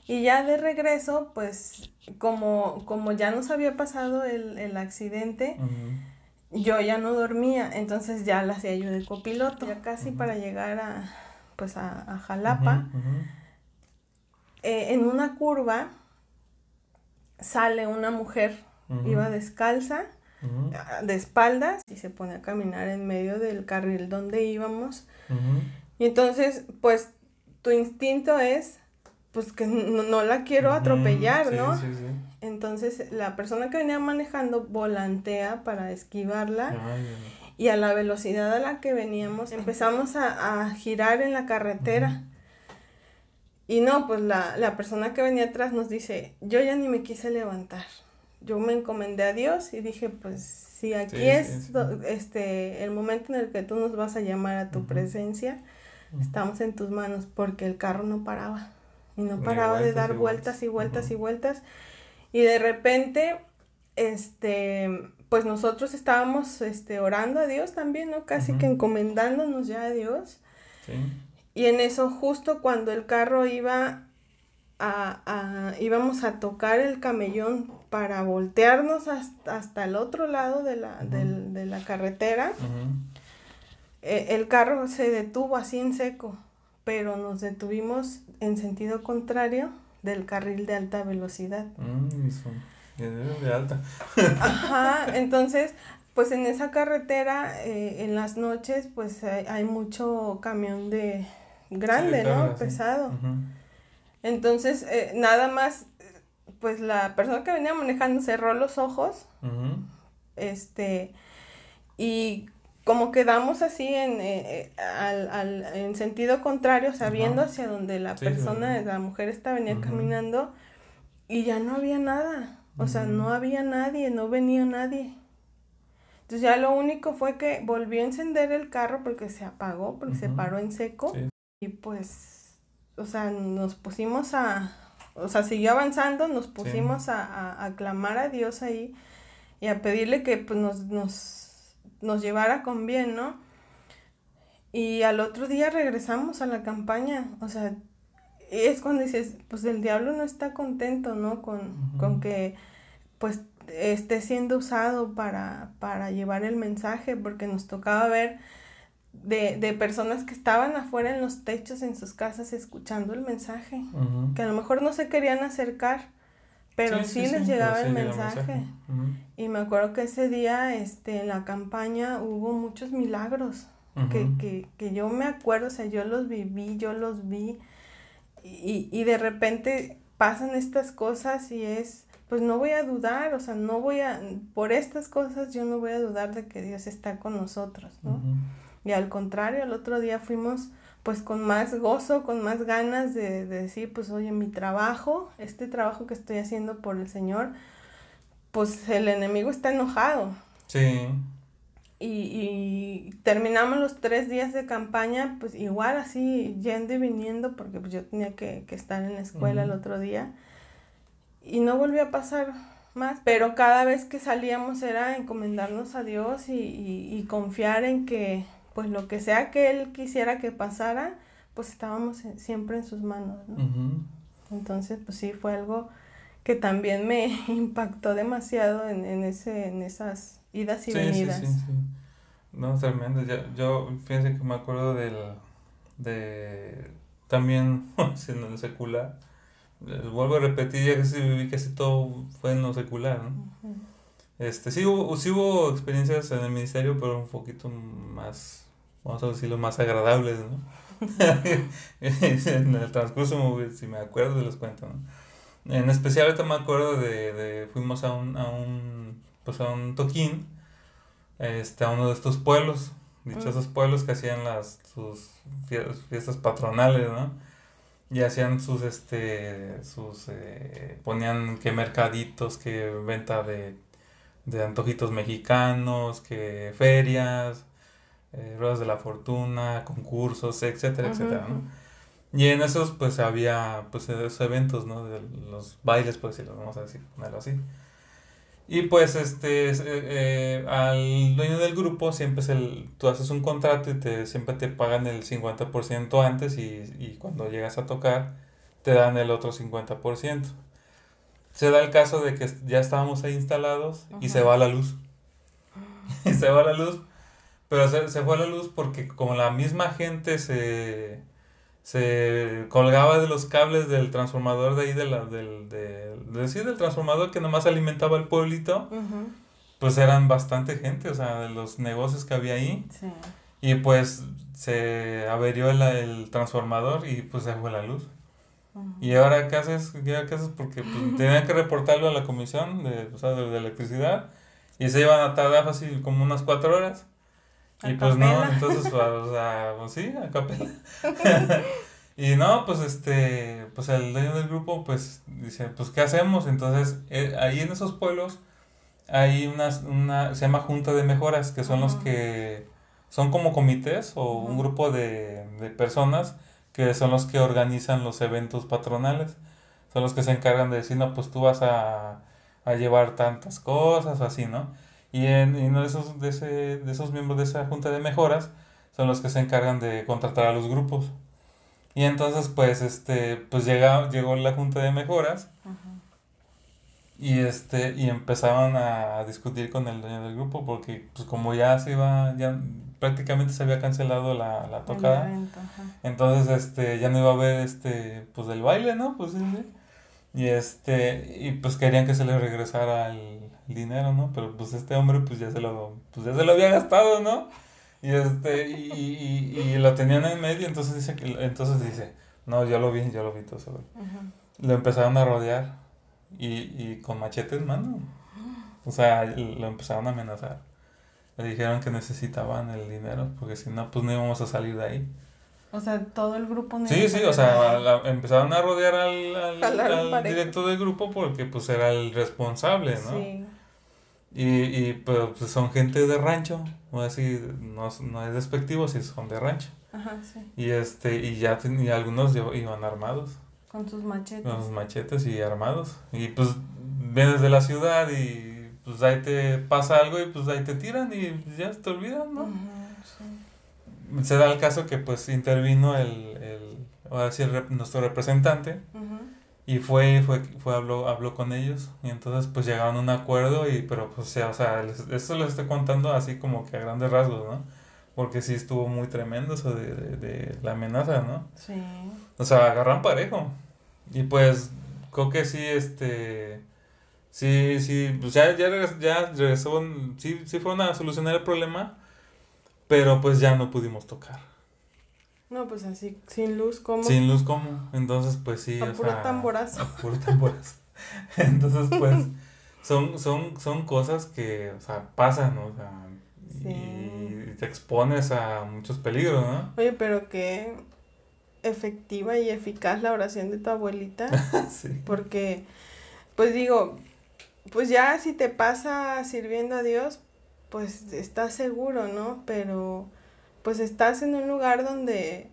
Y ya de regreso pues como, como ya nos había pasado el, el accidente yo ya no dormía, entonces ya la hacía yo de copiloto, ya casi para llegar a, pues a, Jalapa. Eh, en una curva sale una mujer, iba descalza, de espaldas, y se pone a caminar en medio del carril donde íbamos. Y entonces, pues, tu instinto es, pues, que no, la quiero atropellar, ¿no? Sí, sí. Entonces la persona que venía manejando volantea para esquivarla y a la velocidad a la que veníamos empezamos a, girar en la carretera. Y no, pues la, la, persona que venía atrás nos dice, yo ya ni me quise levantar. Yo me encomendé a Dios y dije, pues si aquí es este el momento en el que tú nos vas a llamar a tu presencia, estamos en tus manos porque el carro no paraba. Y no paraba de dar vueltas y vueltas y vueltas. Y de repente, este, pues nosotros estábamos este, orando a Dios también, ¿no? Casi que encomendándonos ya a Dios. Y en eso, justo cuando el carro iba a, a, íbamos a tocar el camellón para voltearnos hasta, hasta el otro lado de la, de la carretera, e, el carro se detuvo así en seco, pero nos detuvimos en sentido contrario del carril de alta velocidad. Mm, de alta. Ajá, entonces, pues en esa carretera, eh, en las noches, pues hay, mucho camión de grande, ¿no? Pesado. Entonces, eh, nada más, pues la persona que venía manejando cerró los ojos, este, y como quedamos así en, eh, eh, al, al, en sentido contrario, sabiendo hacia donde la persona, la mujer estaba venía caminando y ya no había nada, o sea, no había nadie, no venía nadie. Entonces ya lo único fue que volvió a encender el carro porque se apagó, porque se paró en seco. Y pues, o sea, nos pusimos a, o sea, siguió avanzando, nos pusimos a, a, a, clamar a Dios ahí y a pedirle que pues nos, nos nos llevara con bien, ¿no? Y al otro día regresamos a la campaña, o sea, es cuando dices, pues el diablo no está contento, ¿no? Con, con que pues esté siendo usado para, para llevar el mensaje, porque nos tocaba ver de, de, personas que estaban afuera en los techos en sus casas escuchando el mensaje, que a lo mejor no se querían acercar, pero sí, les llegaba el mensaje. Y me acuerdo que ese día este, en la campaña hubo muchos milagros que, que, que, yo me acuerdo, o sea, yo los viví, yo los vi. Y, y de repente pasan estas cosas y es, pues no voy a dudar, o sea, no voy a, por estas cosas yo no voy a dudar de que Dios está con nosotros, ¿no? Y al contrario, el otro día fuimos pues con más gozo, con más ganas de, decir, pues oye, mi trabajo, este trabajo que estoy haciendo por el Señor, pues el enemigo está enojado. Sí. Y, y terminamos los tres días de campaña, pues igual así, yendo y viniendo, porque pues yo tenía que, estar en la escuela el otro día. Y no volvió a pasar más, pero cada vez que salíamos era encomendarnos a Dios y, y confiar en que pues lo que sea que él quisiera que pasara, pues estábamos siempre en sus manos, ¿no? Entonces, pues sí, fue algo que también me impactó demasiado en, en, ese, en esas idas y venidas. Sí, sí, sí. No, tremendo. Yo, yo fíjense que me acuerdo del, de, también, en el secular, vuelvo a repetir, ya que sí viví casi todo fue en lo secular, ¿no? Este, sí hubo, sí hubo experiencias en el ministerio, pero un poquito más, vamos a decirlo, más agradables, ¿no? en el transcurso, si me acuerdo, los cuento, ¿no? En especial ahorita me acuerdo de, de fuimos a un, a un, pues a un toquín, este, a uno de estos pueblos, dichosos pueblos que hacían las, sus fiestas patronales, ¿no? Y hacían sus, este, sus, eh, ponían que mercaditos, que venta de, de antojitos mexicanos, que ferias, eh, ruedas de la fortuna, concursos, etcétera, etcétera, ¿no? Y en esos, pues, había, pues, esos eventos, ¿no? De los bailes, pues, si los vamos a decir, ponerlo así. Y pues este eh, eh, al dueño del grupo siempre es el, tú haces un contrato y te, siempre te pagan el 50% antes y, y, cuando llegas a tocar te dan el otro 50%. Se da el caso de que ya estábamos ahí instalados y se va la luz. y se va la luz, pero se, se fue la luz porque como la misma gente se se colgaba de los cables del transformador de ahí, de la, del, de, del transformador que nomás alimentaba el pueblito, pues eran bastante gente, o sea, de los negocios que había ahí. Y pues se averió el, el, transformador y pues se fue la luz. Y ahora, ¿qué haces? ¿Qué haces? Porque pues, tenían que reportarlo a la comisión de, o sea, de, electricidad y se iban a tardar así como unas cuatro horas. Y pues no, entonces, o sea, pues sí, a capela. y no, pues este, pues el dueño del grupo, pues dice, pues ¿qué hacemos? Entonces, eh, ahí en esos pueblos hay unas, una, se llama Junta de Mejoras, que son los que, son como comités o un grupo de, de personas que son los que organizan los eventos patronales. Son los que se encargan de decir, no, pues tú vas a, a llevar tantas cosas, así, ¿no? Y, en, uno de esos, de, ese, de esos miembros de esa junta de mejoras son los que se encargan de contratar a los grupos. Y entonces, pues, este, pues llega, llegó la junta de mejoras y este, y empezaron a, discutir con el dueño del grupo porque, pues, como ya se iba, ya prácticamente se había cancelado la, la tocada, entonces, este, ya no iba a haber, este, pues, el baile, ¿no? Pues, sí, y este, y pues querían que se le regresara el, dinero, ¿no? Pero pues este hombre pues ya se lo, pues ya se lo había gastado, ¿no? Y este, y, y, y lo tenían en medio, entonces dice que, entonces dice, no, yo lo vi, yo lo vi todo eso. Lo empezaron a rodear y, y con machetes, mano. O sea, lo empezaron a amenazar. Le dijeron que necesitaban el dinero, porque si no, pues no íbamos a salir de ahí. O sea, todo el grupo. Sí, sí, o sea, empezaron a rodear al, al, director del grupo porque pues era el responsable, ¿no? Sí. Y, y pues, pues son gente de rancho, o así, no, no es despectivo si son de rancho. Ajá, sí. Y este, y ya y algunos iban armados. Con sus machetes. Con sus machetes y armados. Y pues vienes de la ciudad y pues ahí te pasa algo y pues ahí te tiran y ya te olvidan, ¿no? se da el caso que pues intervino el, el ahora sí, nuestro representante y fue, fue, fue habló, habló con ellos y entonces pues llegaron a un acuerdo y pero pues o sea, esto lo estoy contando así como que a grandes rasgos, ¿no? Porque sí estuvo muy tremendo eso de, de, la amenaza, ¿no? Sí. O sea, agarran parejo. Y pues creo que sí, este... Sí, sí, pues ya, ya, ya regresó, sí, sí fueron a solucionar el problema, pero pues ya no pudimos tocar. No, pues así, sin luz, ¿cómo? Sin luz, ¿cómo? Entonces, pues sí. A puro tamborazo. A puro tamborazo. Entonces, pues, son, son, son cosas que, o sea, pasan, ¿no? O sea, y te expones a muchos peligros, ¿no? Oye, pero qué efectiva y eficaz la oración de tu abuelita. sí. Porque, pues digo, pues ya si te pasa sirviendo a Dios, pues estás seguro, ¿no? Pero pues estás en un lugar donde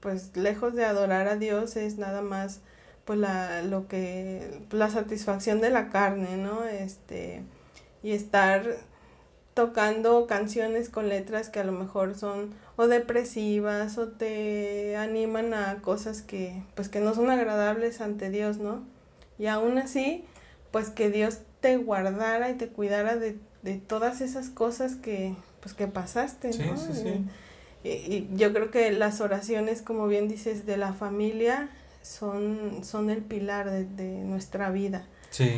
pues lejos de adorar a Dios es nada más pues la lo que la satisfacción de la carne, ¿no? Este y estar tocando canciones con letras que a lo mejor son o depresivas o te animan a cosas que pues que no son agradables ante Dios, ¿no? Y aún así, pues que Dios te guardara y te cuidara de, de todas esas cosas que pues que pasaste, ¿no? Sí, sí, sí. Y, yo creo que las oraciones, como bien dices, de la familia son, son el pilar de, de nuestra vida. Sí.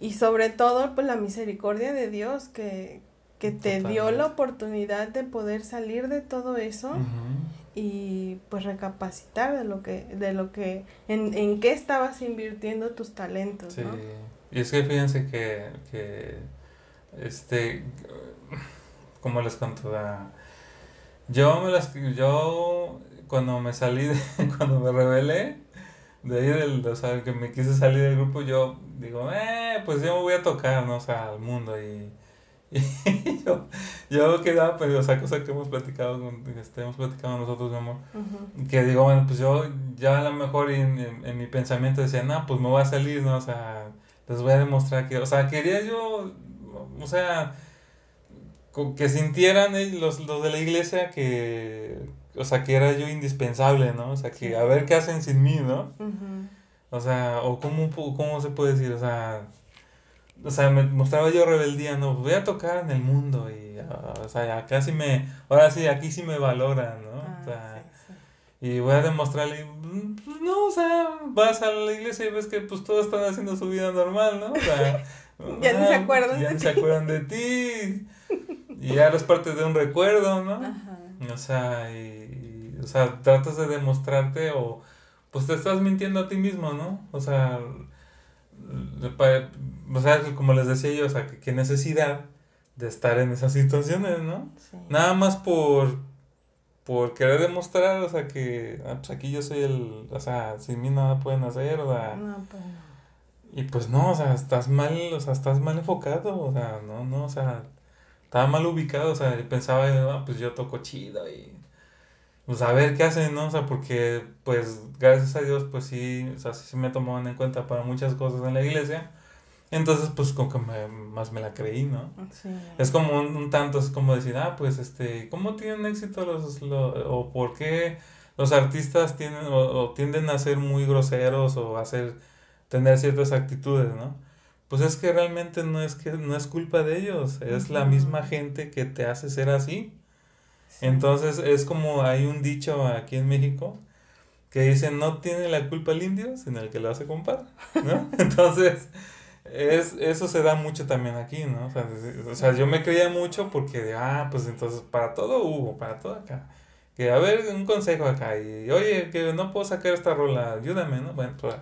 Y sobre todo, pues la misericordia de Dios que, que te dio la oportunidad de poder salir de todo eso y pues recapacitar de lo que, de lo que, en, en qué estabas invirtiendo tus talentos, sí. Y es que fíjense que, que este, como les conto, yo me las, yo cuando me salí, de, cuando me rebelé, de ahí del, o sea, que me quise salir del grupo, yo digo, eh, pues yo me voy a tocar, ¿no? O sea, al mundo y y yo, yo quedaba, pues, o sea, cosa que hemos platicado, este, hemos platicado nosotros, mi amor, que digo, bueno, pues yo ya a lo mejor en, en, mi pensamiento decía, no, pues me voy a salir, ¿no? O sea, les voy a demostrar que, o sea, quería yo, o sea, que sintieran los, los de la iglesia que, o sea, que era yo indispensable, ¿no? O sea, que a ver qué hacen sin mí, ¿no? O sea, o cómo, cómo se puede decir, o sea o sea, me mostraba yo rebeldía, no, voy a tocar en el mundo y, ah, o sea, acá sí me, ahora sí, aquí sí me valoran, ¿no? o sea, ah, y voy a demostrarle, pues no, o sea, vas a la iglesia y ves que pues todos están haciendo su vida normal, ¿no? O sea, ya ni se acuerdan ya de se acuerdan de ti y ya eres parte de un recuerdo, ¿no? Ajá. O sea, y, o sea, tratas de demostrarte o pues te estás mintiendo a ti mismo, ¿no? O sea, o sea, como les decía yo, o sea, qué necesidad de estar en esas situaciones, ¿no? Nada más por, por querer demostrar, o sea, que ah, pues aquí yo soy el, o sea, sin mí nada pueden hacer, o sea. No, pues Y pues no, o sea, estás mal, o sea, estás mal enfocado, o sea, no, no, o sea, estaba mal ubicado, o sea, pensaba, ah, pues yo toco chido y pues a ver qué hacen, ¿no? O sea, porque pues gracias a Dios pues sí, o sea, sí me tomaban en cuenta para muchas cosas en la iglesia. Entonces, pues como que me, más me la creí, ¿no? Sí. Es como un, tanto, es como decir, ah, pues este, ¿cómo tienen éxito los, o por qué los artistas tienen o, tienden a ser muy groseros o a ser, tener ciertas actitudes, ¿no? Pues es que realmente no es que no es culpa de ellos, es la misma gente que te hace ser así. Entonces es como hay un dicho aquí en México que dice no tiene la culpa el indio, sino el que lo hace compadre, ¿no? Entonces es, eso se da mucho también aquí, ¿no? O sea, yo me creía mucho porque, ah, pues entonces para todo hubo, para todo acá. Que a ver, un consejo acá, y oye, que no puedo sacar esta rola, ayúdame, ¿no? Bueno, pues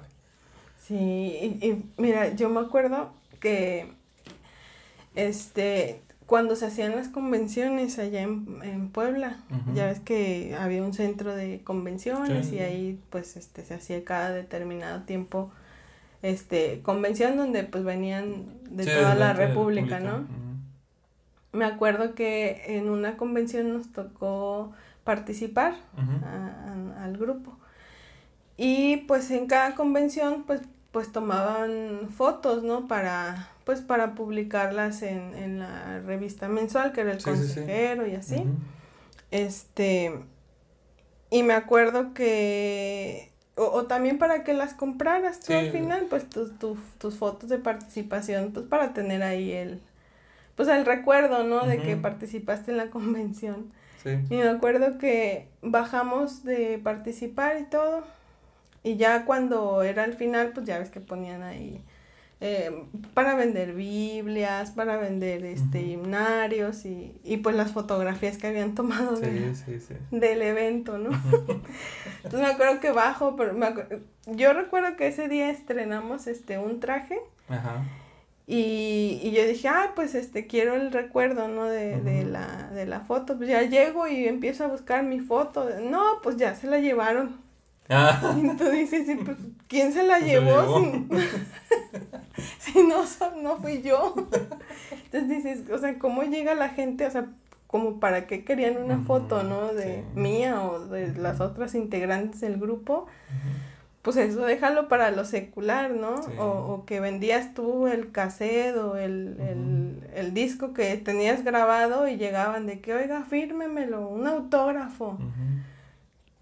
Sí, y mira, yo me acuerdo que, este, cuando se hacían las convenciones allá en, Puebla, ya ves que había un centro de convenciones y ahí pues este se hacía cada determinado tiempo este convención donde pues venían de toda la república, ¿no? Me acuerdo que en una convención nos tocó participar al grupo. Y pues en cada convención pues pues tomaban fotos, ¿no? Para pues para publicarlas en, en la revista mensual, que era el consejero y así. Este, y me acuerdo que, o, también para que las compraras tú al final, pues tus, tus fotos de participación, pues para tener ahí el, pues el recuerdo, ¿no? De que participaste en la convención. Y me acuerdo que bajamos de participar y todo. Y ya cuando era el final, pues ya ves que ponían ahí eh, para vender Biblias, para vender este himnarios y, y, pues las fotografías que habían tomado del evento, ¿no? Entonces me acuerdo que bajo, pero me yo recuerdo que ese día estrenamos este un traje. Y, y yo dije, ah, pues este, quiero el recuerdo, ¿no? De, de, la, de la foto. Pues ya llego y empiezo a buscar mi foto. No, pues ya se la llevaron. Ah. Y tú dices, pues, ¿quién se la llevó? Si, no, no fui yo. Entonces dices, o sea, ¿cómo llega la gente? O sea, como para qué querían una foto, ¿no? De mía o de las otras integrantes del grupo. pues eso déjalo para lo secular, ¿no? O, o, que vendías tú el cassette o el, el, el, disco que tenías grabado y llegaban de que, oiga, fírmemelo, un autógrafo.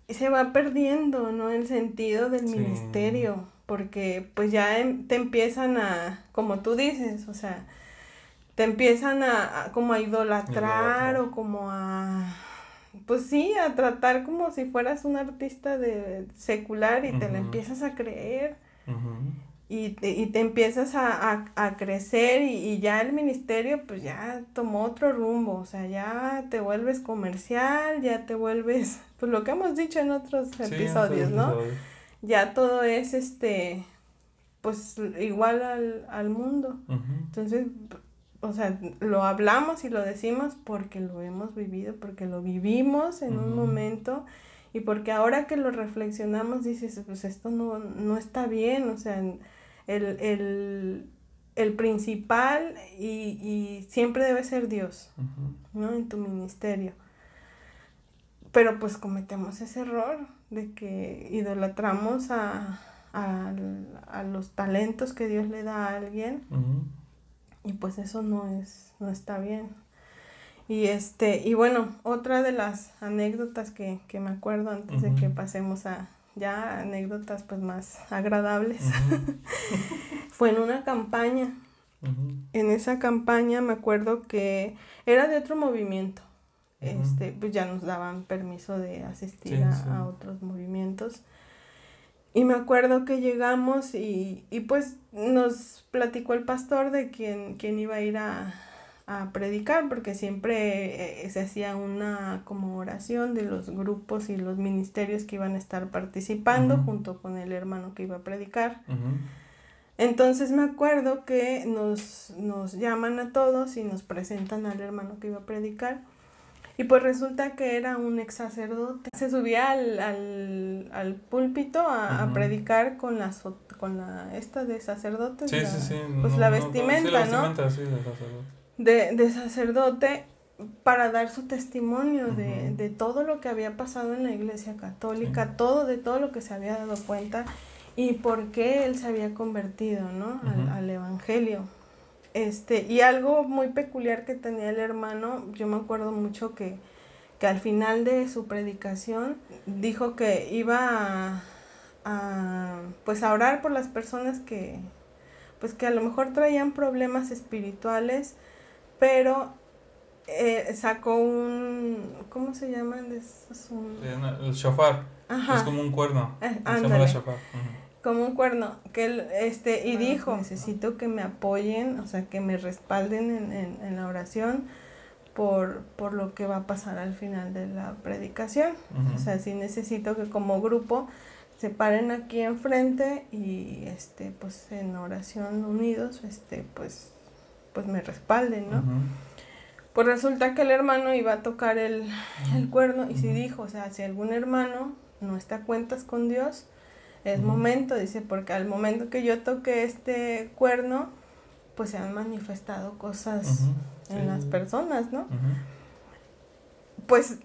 Y se va perdiendo, ¿no? El sentido del ministerio, porque pues ya em, te empiezan a, como tú dices, o sea, te empiezan a, como a idolatrar o como a pues sí, a tratar como si fueras un artista de secular y te lo empiezas a creer. y, te, y te empiezas a, a, crecer y, ya el ministerio pues ya tomó otro rumbo, o sea, ya te vuelves comercial, ya te vuelves, pues lo que hemos dicho en otros episodios, ¿no? Ya todo es este, pues igual al, al mundo. Entonces, o sea, lo hablamos y lo decimos porque lo hemos vivido, porque lo vivimos en un momento y porque ahora que lo reflexionamos dices, pues esto no, no está bien, o sea, el, el, principal y, y, siempre debe ser Dios, ¿no? En tu ministerio. Pero pues cometemos ese error de que idolatramos a, a, a los talentos que Dios le da a alguien. Y pues eso no es, no está bien. Y este, y bueno, otra de las anécdotas que, me acuerdo antes de que pasemos a ya anécdotas pues más agradables, fue en una campaña. En esa campaña me acuerdo que era de otro movimiento. Este, pues ya nos daban permiso de asistir a, otros movimientos. Y me acuerdo que llegamos y, y pues nos platicó el pastor de quién, quién iba a ir a, a predicar, porque siempre eh, se hacía una como oración de los grupos y los ministerios que iban a estar participando junto con el hermano que iba a predicar. Entonces me acuerdo que nos, nos llaman a todos y nos presentan al hermano que iba a predicar. Y pues resulta que era un ex sacerdote. Se subía al, al, al púlpito a, predicar con la, con la esta de sacerdote. Sí, sí, sí. Pues la vestimenta, ¿no? Sí, de sacerdote. De, de sacerdote para dar su testimonio de, de, todo lo que había pasado en la iglesia católica, todo, de todo lo que se había dado cuenta y por qué él se había convertido, ¿no? al, al evangelio. Este, y algo muy peculiar que tenía el hermano, yo me acuerdo mucho que, al final de su predicación dijo que iba a, pues a orar por las personas que pues que a lo mejor traían problemas espirituales, pero eh, sacó un ¿cómo se llaman? Es un... El shofar. Es como un cuerno. Eh, como un cuerno, que él, este, y dijo, necesito que me apoyen, o sea, que me respalden en, en, en la oración por, por lo que va a pasar al final de la predicación. O sea, sí necesito que como grupo se paren aquí enfrente y, este, pues, en oración unidos, este, pues, pues me respalden, ¿no? Pues resulta que el hermano iba a tocar el, el cuerno y sí dijo, o sea, si algún hermano no está a cuentas con Dios, es momento, dice, porque al momento que yo toque este cuerno, pues se han manifestado cosas en las personas, ¿no? Pues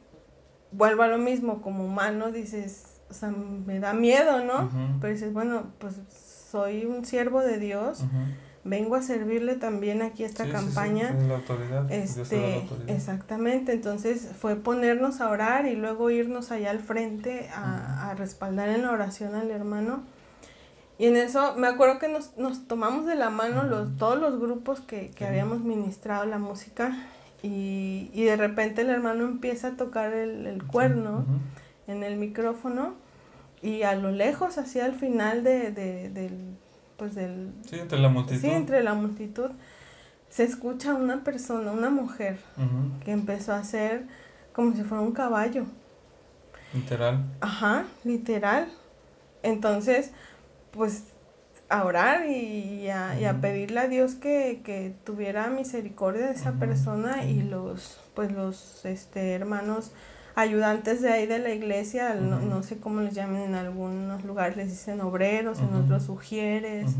vuelvo a lo mismo, como humano dices, o sea, me da miedo, ¿no? Pero dices, bueno, pues soy un siervo de Dios vengo a servirle también aquí esta campaña. la autoridad. Este, exactamente, entonces fue ponernos a orar y luego irnos allá al frente a, respaldar en la oración al hermano. Y en eso me acuerdo que nos, nos tomamos de la mano los, todos los grupos que, que habíamos ministrado la música y, y, de repente el hermano empieza a tocar el, el cuerno en el micrófono y a lo lejos, hacia el final de, de, del, pues del... Sí, entre la multitud. Sí, entre la multitud. Se escucha una persona, una mujer, que empezó a hacer como si fuera un caballo. Literal. Ajá, literal. Entonces, pues a orar y a, y a pedirle a Dios que, que, tuviera misericordia de esa persona y los, pues los este, hermanos ayudantes de ahí de la iglesia, no, no, sé cómo les llamen en algunos lugares, les dicen obreros, en otros sugieres.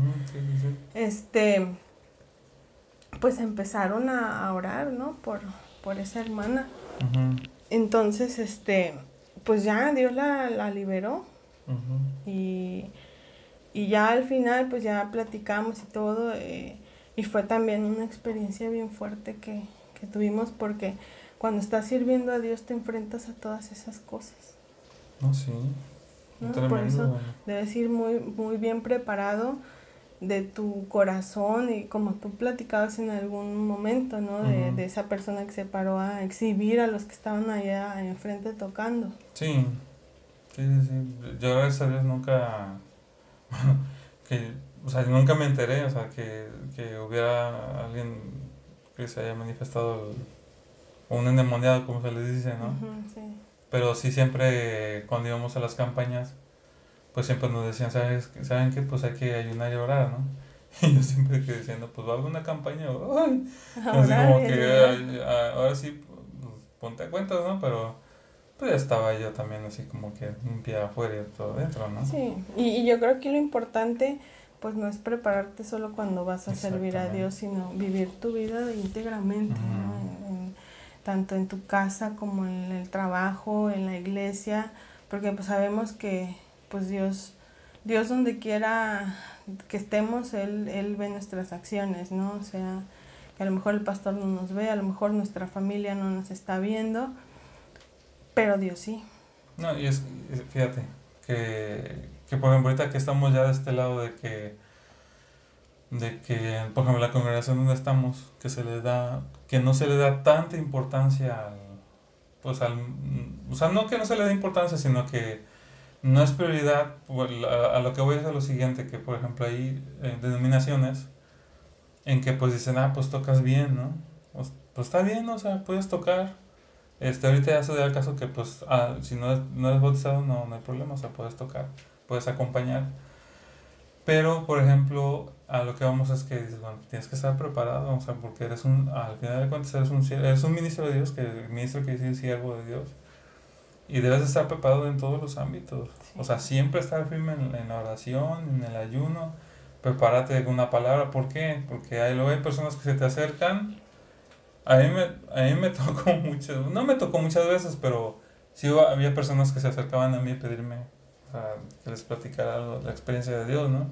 Este, pues empezaron a, orar, ¿no? Por, por esa hermana. Entonces, este, pues ya Dios la, la liberó. Y, Y ya al final, pues ya platicamos y todo. Eh, y fue también una experiencia bien fuerte que, que tuvimos porque cuando estás sirviendo a Dios te enfrentas a todas esas cosas. No, sí. Por eso debes ir muy, muy bien preparado de tu corazón y como tú platicabas en algún momento, ¿no? De, de, esa persona que se paró a exhibir a los que estaban allá enfrente tocando. Sí, sí, sí. Yo gracias a Dios nunca, que, o sea, nunca me enteré, o sea, que, que hubiera alguien que se haya manifestado un endemoniado, como se les dice, ¿no? sí. Pero sí siempre cuando íbamos a las campañas, pues siempre nos decían, ¿sabes? ¿saben qué? Pues hay que ayunar y orar, ¿no? Y yo siempre que diciendo, pues va a haber una campaña, ¡ay! Así como que ahora sí, pues, ponte a cuentas, ¿no? Pero pues ya estaba yo también así como que un pie afuera y todo dentro, ¿no? Sí, y, y yo creo que lo importante pues no es prepararte solo cuando vas a servir a Dios, sino vivir tu vida íntegramente, ¿no? Tanto en tu casa como en el trabajo, en la iglesia, porque pues sabemos que pues Dios, Dios donde quiera que estemos, Él, Él ve nuestras acciones, ¿no? O sea, que a lo mejor el pastor no nos ve, a lo mejor nuestra familia no nos está viendo, pero Dios sí. No, y es, fíjate, que, que por ejemplo ahorita que estamos ya de este lado de que de que, por ejemplo, la congregación donde estamos, que se le da, que no se le da tanta importancia al, pues al, o sea, no que no se le dé importancia, sino que no es prioridad, pues, a, lo que voy es a lo siguiente, que por ejemplo hay eh, denominaciones en que pues dicen, ah, pues tocas bien, ¿no? Pues, pues está bien, o sea, puedes tocar. Este, ahorita ya se da el caso que pues, ah, si no, no eres bautizado, no, no hay problema, o sea, puedes tocar, puedes acompañar. Pero, por ejemplo, a lo que vamos es que dices, bueno, tienes que estar preparado, o sea, porque eres un, al final de cuentas eres un, eres un ministro de Dios, que el ministro quiere decir siervo de Dios, y debes estar preparado en todos los ámbitos, o sea, siempre estar firme en, la oración, en el ayuno, prepárate con una palabra, ¿por qué? Porque hay, luego hay personas que se te acercan, a mí me, a mí me tocó mucho, no me tocó muchas veces, pero sí había personas que se acercaban a mí a pedirme que les platicara algo, la experiencia de Dios, ¿no?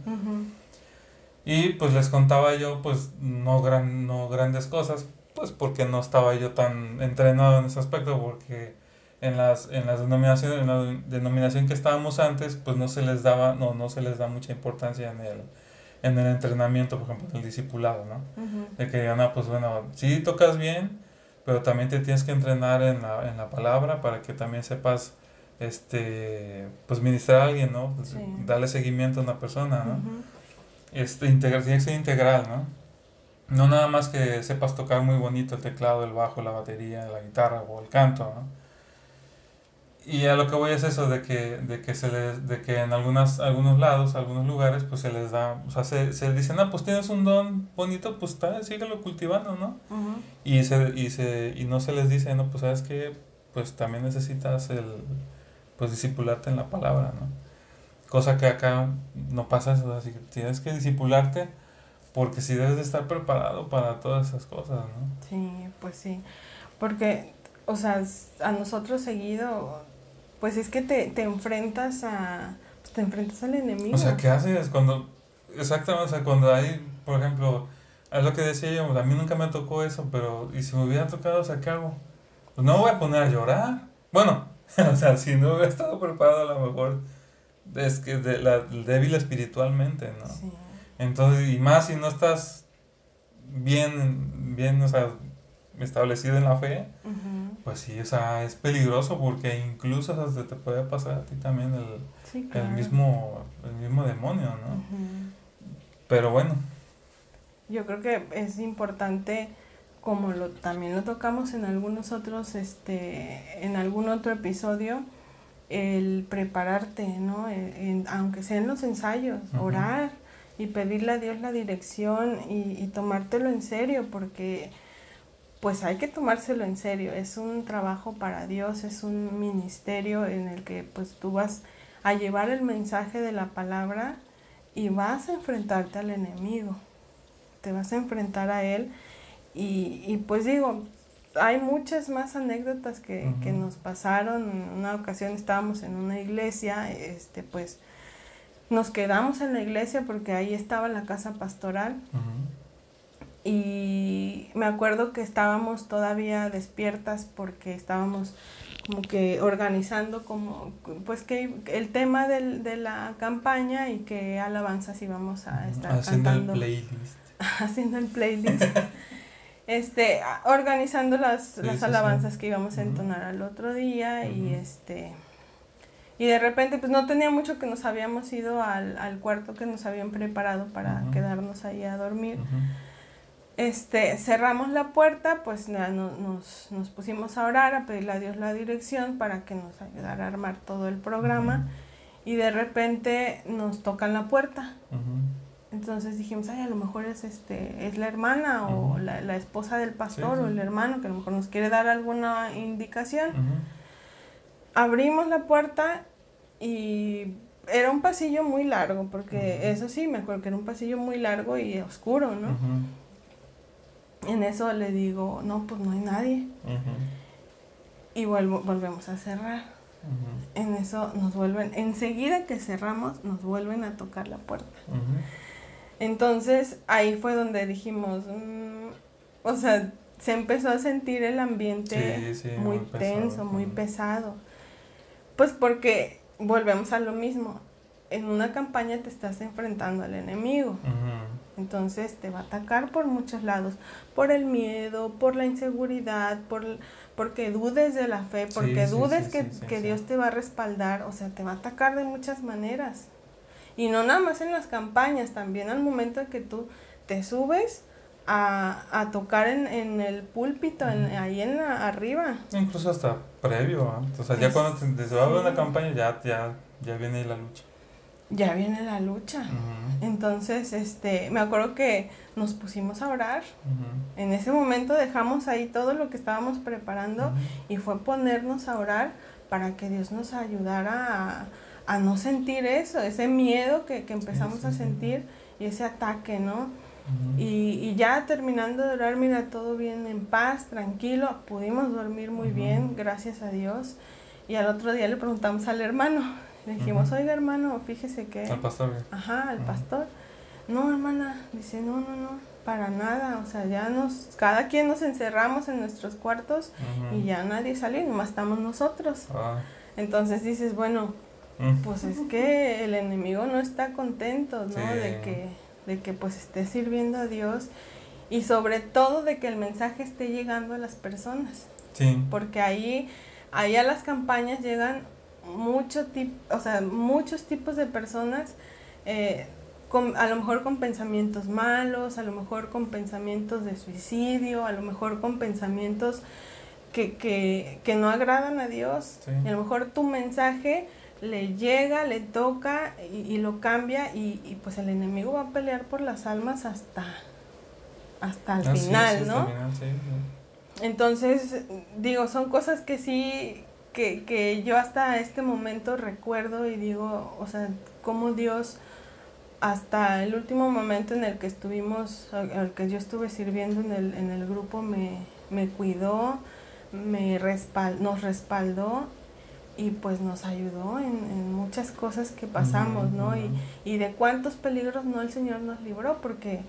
Y pues les contaba yo, pues no, gran, no grandes cosas, pues porque no estaba yo tan entrenado en ese aspecto, porque en las, en las denominaciones, en la denominación que estábamos antes, pues no se les daba, no, no se les da mucha importancia en el, en el entrenamiento, por ejemplo, del discipulado, ¿no? De que digan, ah, pues bueno, sí tocas bien, pero también te tienes que entrenar en la, en la palabra para que también sepas este, pues ministrar a alguien, ¿no? Pues, darle seguimiento a una persona, ¿no? este, integral, tiene que ser integral, ¿no? No nada más que sepas tocar muy bonito el teclado, el bajo, la batería, la guitarra o el canto, ¿no? Y a lo que voy es eso, de que, de que, se les, de que en algunas, algunos lados, algunos lugares, pues se les da, o sea, se, se dicen, ah, pues tienes un don bonito, pues está, síguelo cultivando, ¿no? y, se, y, se, y no se les dice, no, pues sabes que, pues también necesitas el, pues discipularte en la palabra, ¿no? Cosa que acá no pasa eso, así que tienes que disipularte porque si debes de estar preparado para todas esas cosas, ¿no? Sí, pues sí, porque, o sea, a nosotros seguido, pues es que te, te enfrentas a, pues te enfrentas al enemigo. O sea, ¿qué haces cuando, exactamente, o sea, cuando hay, por ejemplo, es lo que decía yo, a mí nunca me tocó eso, pero, ¿y si me hubiera tocado, o sea, qué hago? Pues no me voy a poner a llorar. Bueno, o sea, si no hubiera estado preparado a lo mejor es que de la, débil espiritualmente, ¿no? Sí. Entonces, y más si no estás bien, bien, o sea, establecido en la fe, pues sí, o sea, es peligroso porque incluso o sea, te puede pasar a ti también el, el, mismo, el mismo demonio, ¿no? Pero bueno. Yo creo que es importante como lo también lo tocamos en algunos otros este en algún otro episodio el prepararte no e, aunque sean los ensayos orar y pedirle a Dios la dirección y, y, tomártelo en serio porque pues hay que tomárselo en serio. Es un trabajo para Dios es un ministerio en el que pues tú vas a llevar el mensaje de la palabra y vas a enfrentarte al enemigo. Te vas a enfrentar a él y, y pues digo, hay muchas más anécdotas que, que, nos pasaron. En una ocasión estábamos en una iglesia, este, pues nos quedamos en la iglesia porque ahí estaba la casa pastoral. Y me acuerdo que estábamos todavía despiertas porque estábamos como que organizando como pues que el tema del, de la campaña y que alabanzas íbamos a estar haciendo cantando. el playlist haciendo el playlist este organizando las, las alabanzas que íbamos a entonar al otro día y este y de repente pues no tenía mucho que nos habíamos ido al, al cuarto que nos habían preparado para quedarnos ahí a dormir. Este, cerramos la puerta, pues nos, nos, pusimos a orar, a pedirle a Dios la dirección para que nos ayudara a armar todo el programa. Y de repente nos tocan la puerta. Entonces dijimos, ay, a lo mejor es, este, es la hermana o la, la, esposa del pastor o el hermano que a lo mejor nos quiere dar alguna indicación. Abrimos la puerta y era un pasillo muy largo, porque eso sí, me acuerdo que era un pasillo muy largo y oscuro, ¿no? En eso le digo, no, pues no hay nadie. Y vuelvo, volvemos a cerrar. En eso nos vuelven, enseguida que cerramos, nos vuelven a tocar la puerta. Entonces ahí fue donde dijimos, mm", o sea, se empezó a sentir el ambiente muy, tenso, muy pesado. Pues porque volvemos a lo mismo. En una campaña te estás enfrentando al enemigo. Entonces te va a atacar por muchos lados, por el miedo, por la inseguridad, por porque dudes de la fe, porque dudes que, que Dios te va a respaldar, o sea, te va a atacar de muchas maneras. Y no nada más en las campañas, también al momento en que tú te subes a, a tocar en, en, el púlpito, en, ahí en la, arriba. Incluso hasta previo, o sea, ya cuando te, se va a una campaña ya, ya, ya viene la lucha. Ya viene la lucha. Entonces, este, me acuerdo que nos pusimos a orar. En ese momento dejamos ahí todo lo que estábamos preparando y fue ponernos a orar para que Dios nos ayudara a, no sentir eso, ese miedo que, empezamos a sentir y ese ataque, ¿no? y, ya terminando de orar, mira, todo bien en paz, tranquilo, pudimos dormir muy bien, gracias a Dios. Y al otro día le preguntamos al hermano, le dijimos, oiga hermano, fíjese que... Al pastor. Ajá, al pastor. No, hermana, dice, no, no, no, para nada. O sea, ya nos, cada quien nos encerramos en nuestros cuartos y ya nadie salió, nomás estamos nosotros. Ah. Entonces dices, bueno, pues es que el enemigo no está contento, ¿no? De que, de que pues esté sirviendo a Dios y sobre todo de que el mensaje esté llegando a las personas. Sí. Porque ahí, ahí a las campañas llegan mucho o sea, muchos tipos de personas, eh, con, a lo mejor con pensamientos malos, a lo mejor con pensamientos de suicidio, a lo mejor con pensamientos que, que, que no agradan a Dios. Y a lo mejor tu mensaje le llega, le toca y, lo cambia y, y, pues el enemigo va a pelear por las almas hasta, hasta el final, ¿no? Entonces, digo, son cosas que sí, que, que yo hasta este momento recuerdo y digo, o sea, cómo Dios hasta el último momento en el que estuvimos, el que yo estuve sirviendo en el, en el grupo, me, me cuidó, me respal, nos respaldó y pues nos ayudó en, en muchas cosas que pasamos, ¿no? Y, y de cuántos peligros no el Señor nos libró, porque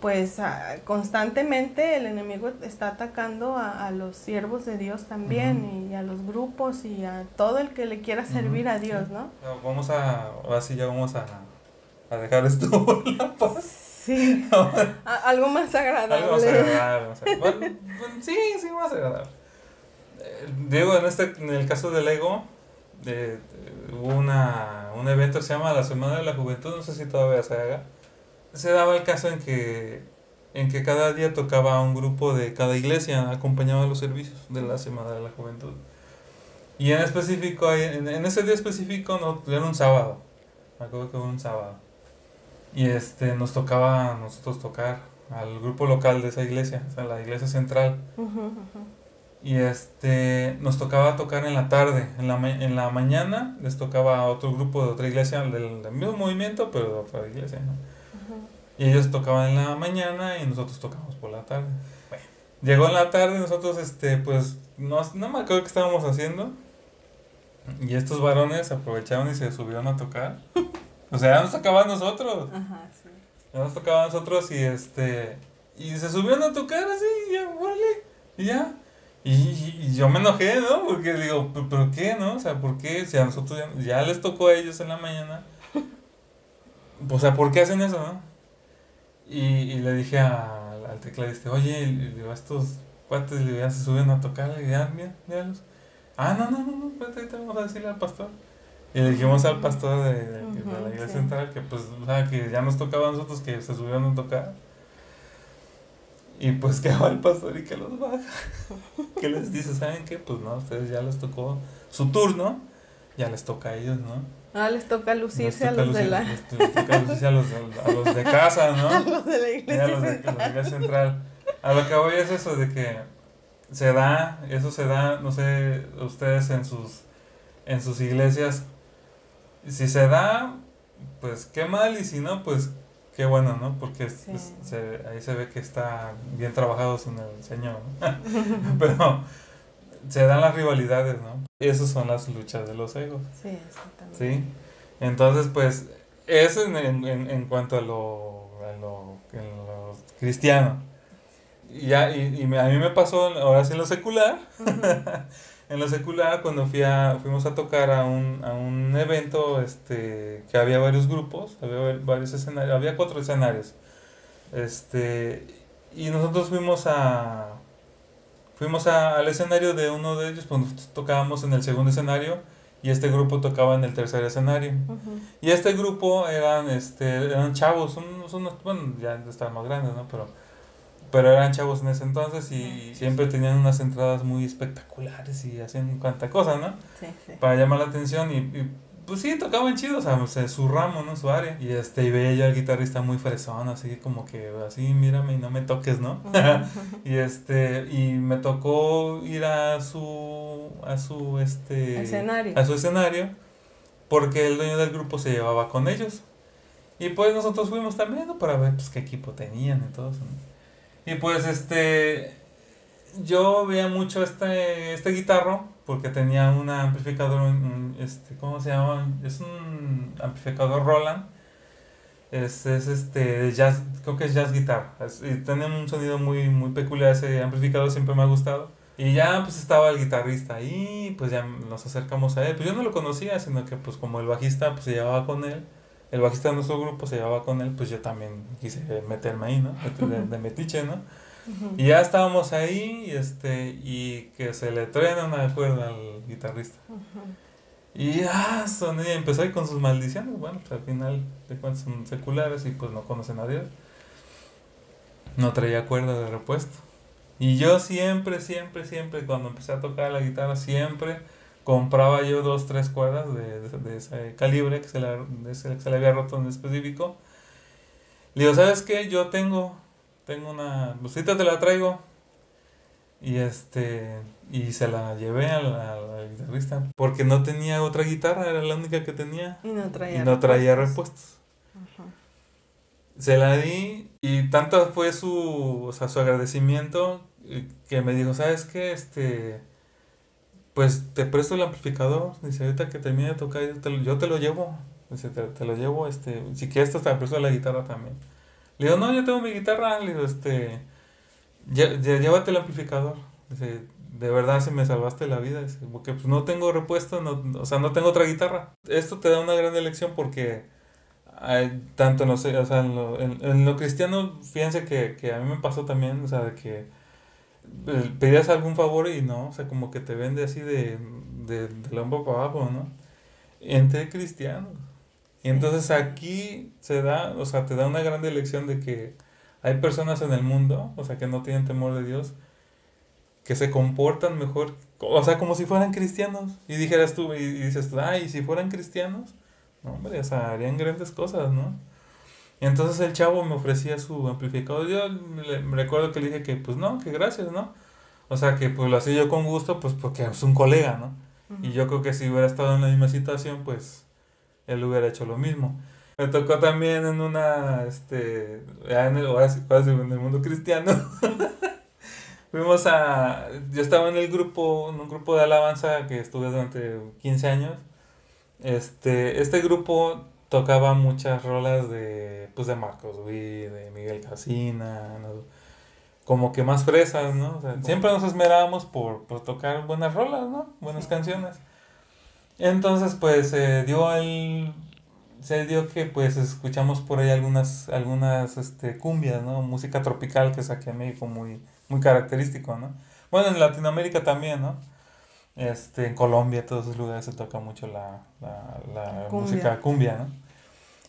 pues constantemente el enemigo está atacando a, los siervos de Dios también y a los grupos y a todo el que le quiera servir a Dios, ¿no? Vamos a, ahora sí ya vamos a, a dejar esto la paz. Sí, algo más agradable. Algo más agradable. bueno, sí, sí, más agradable. Digo, en, este, en el caso del Ego, eh, hubo una, un evento que se llama la Semana de la Juventud, no sé si todavía se haga se daba el caso en que, en que cada día tocaba un grupo de cada iglesia, acompañaba los servicios de la Semana de la Juventud. Y en específico, en, ese día específico, no, era un sábado. Me acuerdo que fue un sábado. Y este, nos tocaba a nosotros tocar al grupo local de esa iglesia, o sea, la iglesia central. Y este, nos tocaba tocar en la tarde. En la, en la mañana les tocaba a otro grupo de otra iglesia, del, del mismo movimiento, pero de otra iglesia. ¿no? Y ellos tocaban en la mañana y nosotros tocamos por la tarde. Bueno, llegó en la tarde y nosotros, este, pues, no, no me acuerdo qué estábamos haciendo. Y estos varones aprovecharon y se subieron a tocar. O sea, ya nos tocaba a nosotros. Ajá, sí. Ya nos tocaba a nosotros y este. Y se subieron a tocar así, y ya, vale. Y ya. Y, y, yo me enojé, ¿no? Porque digo, ¿pero qué, no? O sea, ¿por qué? Si a nosotros ya, les tocó a ellos en la mañana. O sea, ¿por qué hacen eso, no? Y, y le dije al, al tecladista, oye, a estos cuates ya se suben a tocar, y ya, mira, míralos. Ah, no, no, no, no, espérate, vamos a decirle al pastor. Y le dijimos al pastor de, de, la iglesia central que pues, o sea, que ya nos tocaba a nosotros que se subieron a tocar. Y pues que va el pastor y que los baja. que les dice, ¿saben qué? Pues no, a ustedes ya les tocó su turno, ya les toca a ellos, ¿no? Ah, les toca lucirse a los de la... Les, toca lucirse a los, a los de casa, ¿no? A los de la iglesia, a los de, la iglesia central. A lo que voy es eso de que se da, eso se da, no sé, ustedes en sus, en sus iglesias, si se da, pues qué mal, y si no, pues Qué bueno, ¿no? Porque se, ahí se ve que está bien trabajados en el Señor, Pero se dan las rivalidades, ¿no? Esas son las luchas de los egos. Sí, exactamente. ¿Sí? Entonces, pues, eso en, en, en cuanto a lo, a lo, cristiano. Y, ya, y, y, a mí me pasó ahora sí en lo secular. en lo secular, cuando fui a, fuimos a tocar a un, a un evento este, que había varios grupos, había varios escenarios, había cuatro escenarios. Este, y nosotros fuimos a fuimos al escenario de uno de ellos, pues tocábamos en el segundo escenario y este grupo tocaba en el tercer escenario. Y este grupo eran este eran chavos, unos, bueno, ya estaban más grandes, ¿no? Pero pero eran chavos en ese entonces y siempre tenían unas entradas muy espectaculares y hacían cuanta cosa, ¿no? Sí, sí. Para llamar la atención y, pues sí, tocaban chido, o sea, su ramo, ¿no? Su área. Y este, y veía yo al guitarrista muy fresón, así como que, así, mírame y no me toques, ¿no? y este, y me tocó ir a su, a su, este... Escenario. A su escenario, porque el dueño del grupo se llevaba con ellos. Y pues nosotros fuimos también, ¿no? Para ver, pues, qué equipo tenían y todo eso, ¿no? Y pues este yo veía mucho este este guitarro porque tenía un amplificador este ¿cómo se llama? Es un amplificador Roland. Es, es este jazz, creo que es jazz guitar. y tiene un sonido muy muy peculiar ese amplificador, siempre me ha gustado. Y ya pues estaba el guitarrista ahí, pues ya nos acercamos a él. Pues yo no lo conocía, sino que pues como el bajista pues se llevaba con él el bajista de nuestro grupo se llevaba con él, pues yo también quise meterme ahí, ¿no? De, metiche, ¿no? Y ya estábamos ahí y, este, y que se le truena una cuerda al guitarrista. Y ah, soné, empezó ahí con sus maldiciones. Bueno, pues al final de cuentas son seculares y pues no conocen a Dios. No traía cuerda de repuesto. Y yo siempre, siempre, siempre, cuando empecé a tocar la guitarra, siempre compraba yo dos, tres cuerdas de, de, ese calibre que se, le, de ese, que se le había roto en específico. Le digo, ¿sabes qué? Yo tengo, tengo una lucita, te la traigo. Y este, y se la llevé al, al, guitarrista porque no tenía otra guitarra, era la única que tenía. Y no traía, y no traía repuestos. Se la di y tanto fue su, o sea, su agradecimiento eh, que me dijo, ¿sabes qué? Este, pues te presto el amplificador. Dice, ahorita que termine de tocar, yo te, lo llevo. Dice, te, lo llevo, este, si quieres te presto la guitarra también. Le digo, no, yo tengo mi guitarra. Le digo, este, llévate el amplificador. Dice, de verdad si me salvaste la vida. Dice, porque pues no tengo repuesto, no, o sea, no tengo otra guitarra. Esto te da una gran elección porque hay, tanto no sé, o sea, en lo, en lo cristiano, fíjense que, que a mí me pasó también, o sea, de que pedías algún favor y no, o sea, como que te vende así de, de, del hombro para abajo, ¿no? Entre cristianos. Y entonces aquí se da, o sea, te da una gran elección de que hay personas en el mundo, o sea, que no tienen temor de Dios, que se comportan mejor, o sea, como si fueran cristianos. Y dijeras tú, y, dices, ay, si fueran cristianos, no, hombre, o sea, harían grandes cosas, ¿no? Y entonces el chavo me ofrecía su amplificador. Yo le, recuerdo que le dije que pues no, que gracias, ¿no? O sea, que pues lo hacía yo con gusto, pues porque es un colega, ¿no? Y yo creo que si hubiera estado en la misma situación, pues él hubiera hecho lo mismo. Me tocó también en una, este, en el, en el mundo cristiano. Fuimos a, yo estaba en el grupo, en un grupo de alabanza que estuve durante 15 años. Este, este grupo tocaba muchas rolas de, pues de Marcos Witt, de Miguel Casina, como que más fresas, ¿no? siempre nos esmerábamos por, por, tocar buenas rolas, ¿no? Buenas canciones. Entonces, pues, se dio el... Se dio que, pues, escuchamos por ahí algunas, algunas, este, cumbias, ¿no? Música tropical que es aquí en México muy, muy característico, ¿no? Bueno, en Latinoamérica también, ¿no? Este, en Colombia, todos esos lugares se toca mucho la, la, música cumbia, ¿no?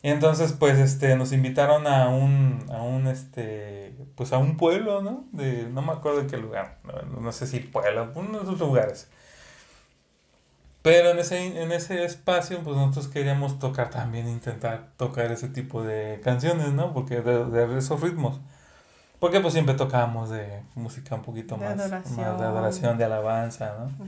Y entonces, pues, este, nos invitaron a un, a un, este, pues a un pueblo, ¿no? De, no me acuerdo de qué lugar, no, sé si pueblo, uno de esos lugares. Pero en ese, en ese espacio, pues nosotros queríamos tocar también, intentar tocar ese tipo de canciones, ¿no? Porque de, de esos ritmos. Porque pues siempre tocábamos de música un poquito más, más de adoración, de alabanza, ¿no?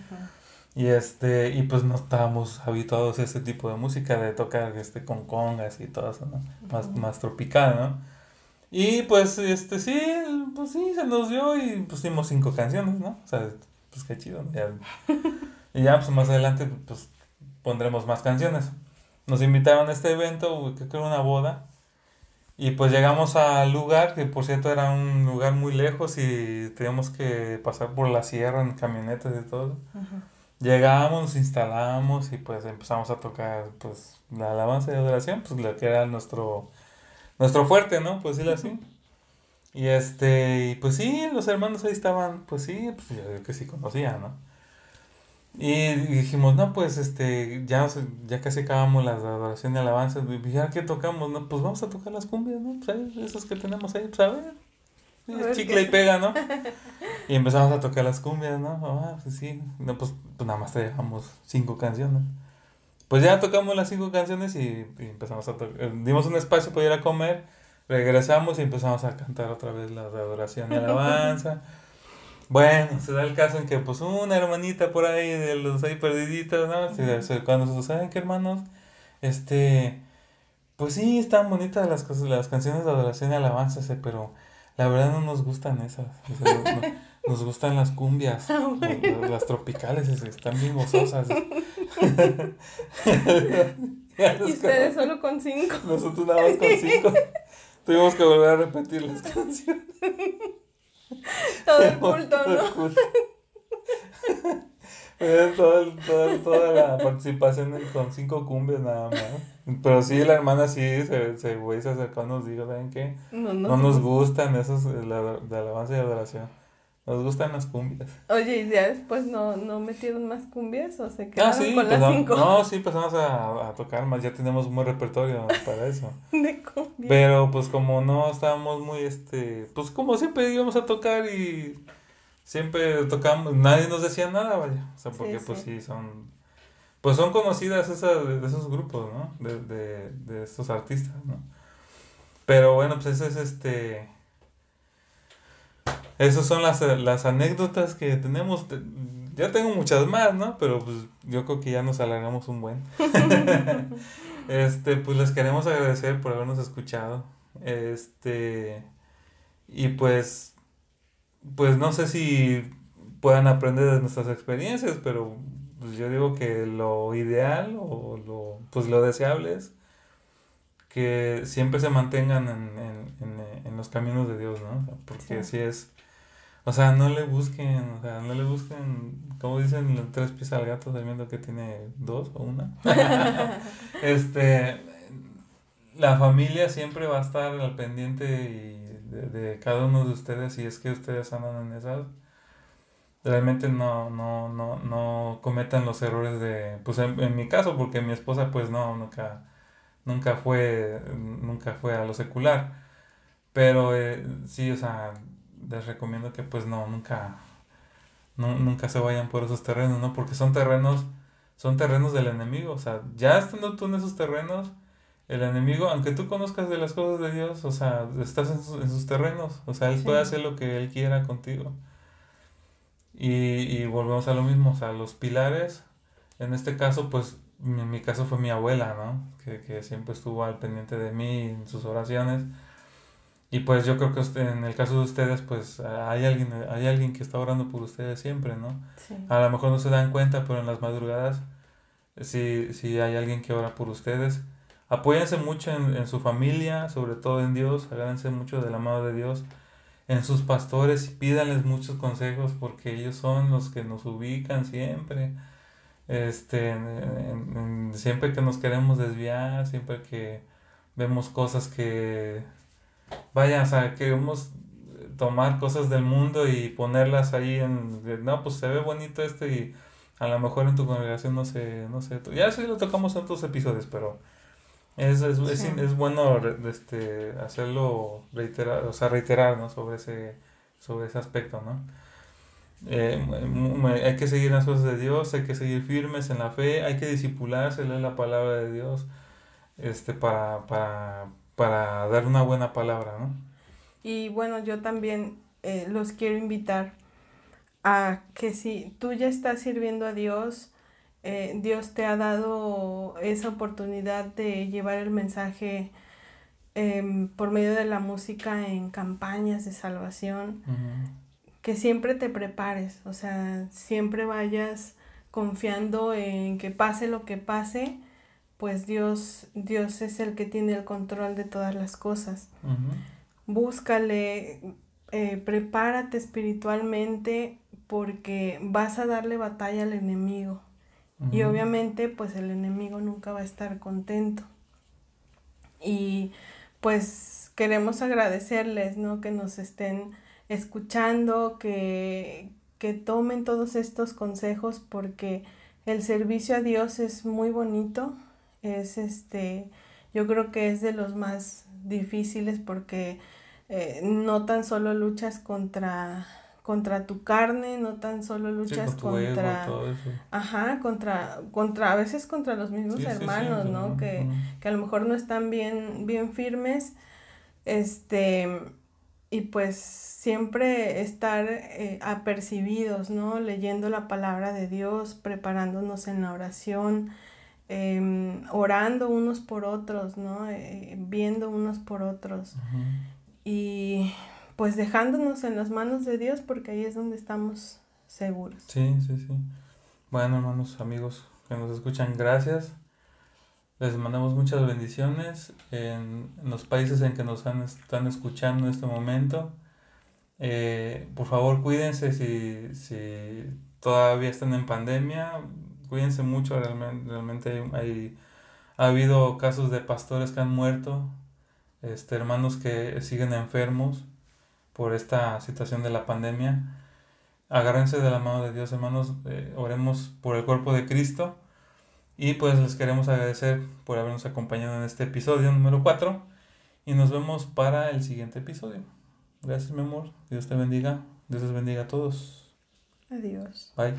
Y este, y pues no estábamos habituados a ese tipo de música, de tocar este con congas y todo eso, ¿no? Más, más tropical, ¿no? Y pues este sí, pues sí, se nos dio y pusimos cinco canciones, ¿no? O sea, pues qué chido, y ya pues más adelante pues pondremos más canciones. Nos invitaron a este evento, que creo una boda, y pues llegamos al lugar, que por cierto era un lugar muy lejos y teníamos que pasar por la sierra en camionetas y todo. Llegamos, nos instalamos y pues empezamos a tocar pues la alabanza y adoración, pues lo que era nuestro, nuestro fuerte, ¿no? Pues sí, así. Y este, y pues sí, los hermanos ahí estaban, pues sí, pues yo que sí conocía, ¿no? Y dijimos, no, pues este, ya, ya casi acabamos la adoración y alabanza, ya que tocamos, no, pues vamos a tocar las cumbias, ¿no? Pues ahí, esas que tenemos ahí, pues a ver, chicle y pega, ¿no? y empezamos a tocar las cumbias, ¿no? Ah, pues sí, no, pues, pues nada más traíamos cinco canciones. Pues ya tocamos las cinco canciones y, empezamos a tocar, dimos un espacio para ir a comer, regresamos y empezamos a cantar otra vez la adoración y alabanza. Bueno, se da el caso en que pues una hermanita por ahí de los ahí perdiditos, ¿no? Se, cuando se saben que hermanos, este, pues sí, están bonitas las cosas, las canciones de adoración y alabanza, pero la verdad no nos gustan esas. nos gustan las cumbias, ah, las, tropicales, están bien gozosas. y ustedes solo con cinco. Nosotros nada más con cinco. Tuvimos que volver a repetir las canciones. Todo el culto, ¿no? toda, toda, la participación con cinco cumbias nada más. Pero sí, la hermana sí se, se, güey, se acercó nos dijo, ¿saben qué? No, nos gustan esos la, de alabanza y adoración. Nos gustan las cumbias. Oye, ¿y ya después no, no metieron más cumbias o se quedaron ah, sí, con las cinco? No, sí empezamos a, a, tocar más, ya tenemos un buen repertorio para eso. De cumbias. Pero pues como no estábamos muy, este, pues como siempre íbamos a tocar y siempre tocamos, nadie nos decía nada, vaya. O sea, porque pues sí, son, pues son conocidas esas, de esos grupos, ¿no? De, de, de estos artistas, ¿no? Pero bueno, pues ese es este esas son las, las anécdotas que tenemos. Ya tengo muchas más, ¿no? Pero pues yo creo que ya nos alargamos un buen. este, pues les queremos agradecer por habernos escuchado. Este, y pues, pues no sé si puedan aprender de nuestras experiencias, pero pues yo digo que lo ideal o lo, pues lo deseable es que siempre se mantengan en, en, en, en los caminos de Dios, ¿no? Porque así es o sea, no le busquen, o sea, no le busquen, como dicen, tres pies al gato sabiendo que tiene dos o una. este, la familia siempre va a estar al pendiente y de, cada uno de ustedes si es que ustedes andan en esas. Realmente no, no, no, no cometan los errores de, pues en, en mi caso, porque mi esposa pues no, nunca, nunca fue, nunca fue a lo secular. Pero eh, sí, o sea, les recomiendo que pues no, nunca, no, nunca se vayan por esos terrenos, ¿no? Porque son terrenos, son terrenos del enemigo, o sea, ya estando tú en esos terrenos, el enemigo, aunque tú conozcas de las cosas de Dios, o sea, estás en sus, terrenos, o sea, Él puede hacer lo que Él quiera contigo. Y, y volvemos a lo mismo, o sea, los pilares, en este caso, pues, en mi caso fue mi abuela, ¿no? Que, que siempre estuvo al pendiente de mí en sus oraciones y pues yo creo que en el caso de ustedes, pues hay alguien, hay alguien que está orando por ustedes siempre, ¿no? A lo mejor no se dan cuenta, pero en las madrugadas sí, sí hay alguien que ora por ustedes. apóyense mucho en, en, su familia, sobre todo en Dios, agárrense mucho de la mano de Dios, en sus pastores y pídanles muchos consejos porque ellos son los que nos ubican siempre. Este, siempre que nos queremos desviar, siempre que vemos cosas que, vaya, o sea, queremos tomar cosas del mundo y ponerlas ahí en, no, pues se ve bonito esto y a lo mejor en tu congregación no sé, no sé, ya sí lo tocamos en otros episodios, pero es, es, es, bueno este, hacerlo reiterar, o sea, reiterar, ¿no? Sobre ese, sobre ese aspecto, ¿no? Eh, hay que seguir las cosas de Dios, hay que seguir firmes en la fe, hay que disipularse, leer la palabra de Dios, este, para, para, para dar una buena palabra, ¿no? Y bueno, yo también eh, los quiero invitar a que si tú ya estás sirviendo a Dios, eh, Dios te ha dado esa oportunidad de llevar el mensaje em, por medio de la música en campañas de salvación, que siempre te prepares, o sea, siempre vayas confiando en que pase lo que pase, pues Dios, Dios es el que tiene el control de todas las cosas. Búscale, eh, prepárate espiritualmente porque vas a darle batalla al enemigo. Y obviamente pues el enemigo nunca va a estar contento. Y pues queremos agradecerles, ¿no? Que nos estén escuchando, que, que tomen todos estos consejos porque el servicio a Dios es muy bonito, es este, yo creo que es de los más difíciles porque eh, no tan solo luchas contra contra tu carne, no tan solo luchas contra ajá, contra contra a veces contra los mismos hermanos, ¿no? Que, que a lo mejor no están bien bien firmes. Este y pues siempre estar eh, apercibidos, ¿no? Leyendo la palabra de Dios, preparándonos en la oración, em, orando unos por otros, ¿no? Eh, viendo unos por otros. Y pues dejándonos en las manos de Dios porque ahí es donde estamos seguros. Sí, sí, sí. Bueno, hermanos, amigos que nos escuchan, gracias. Les mandamos muchas bendiciones en, los países en que nos están escuchando en este momento. Eh, por favor, cuídense si, si todavía están en pandemia. Cuídense mucho, realmente, realmente hay, ha habido casos de pastores que han muerto, este, hermanos que siguen enfermos por esta situación de la pandemia. Agárrense de la mano de Dios, hermanos. Eh, oremos por el cuerpo de Cristo. Y pues les queremos agradecer por habernos acompañado en este episodio número 4. Y nos vemos para el siguiente episodio. Gracias, mi amor. Dios te bendiga. Dios les bendiga a todos. Adiós. Bye.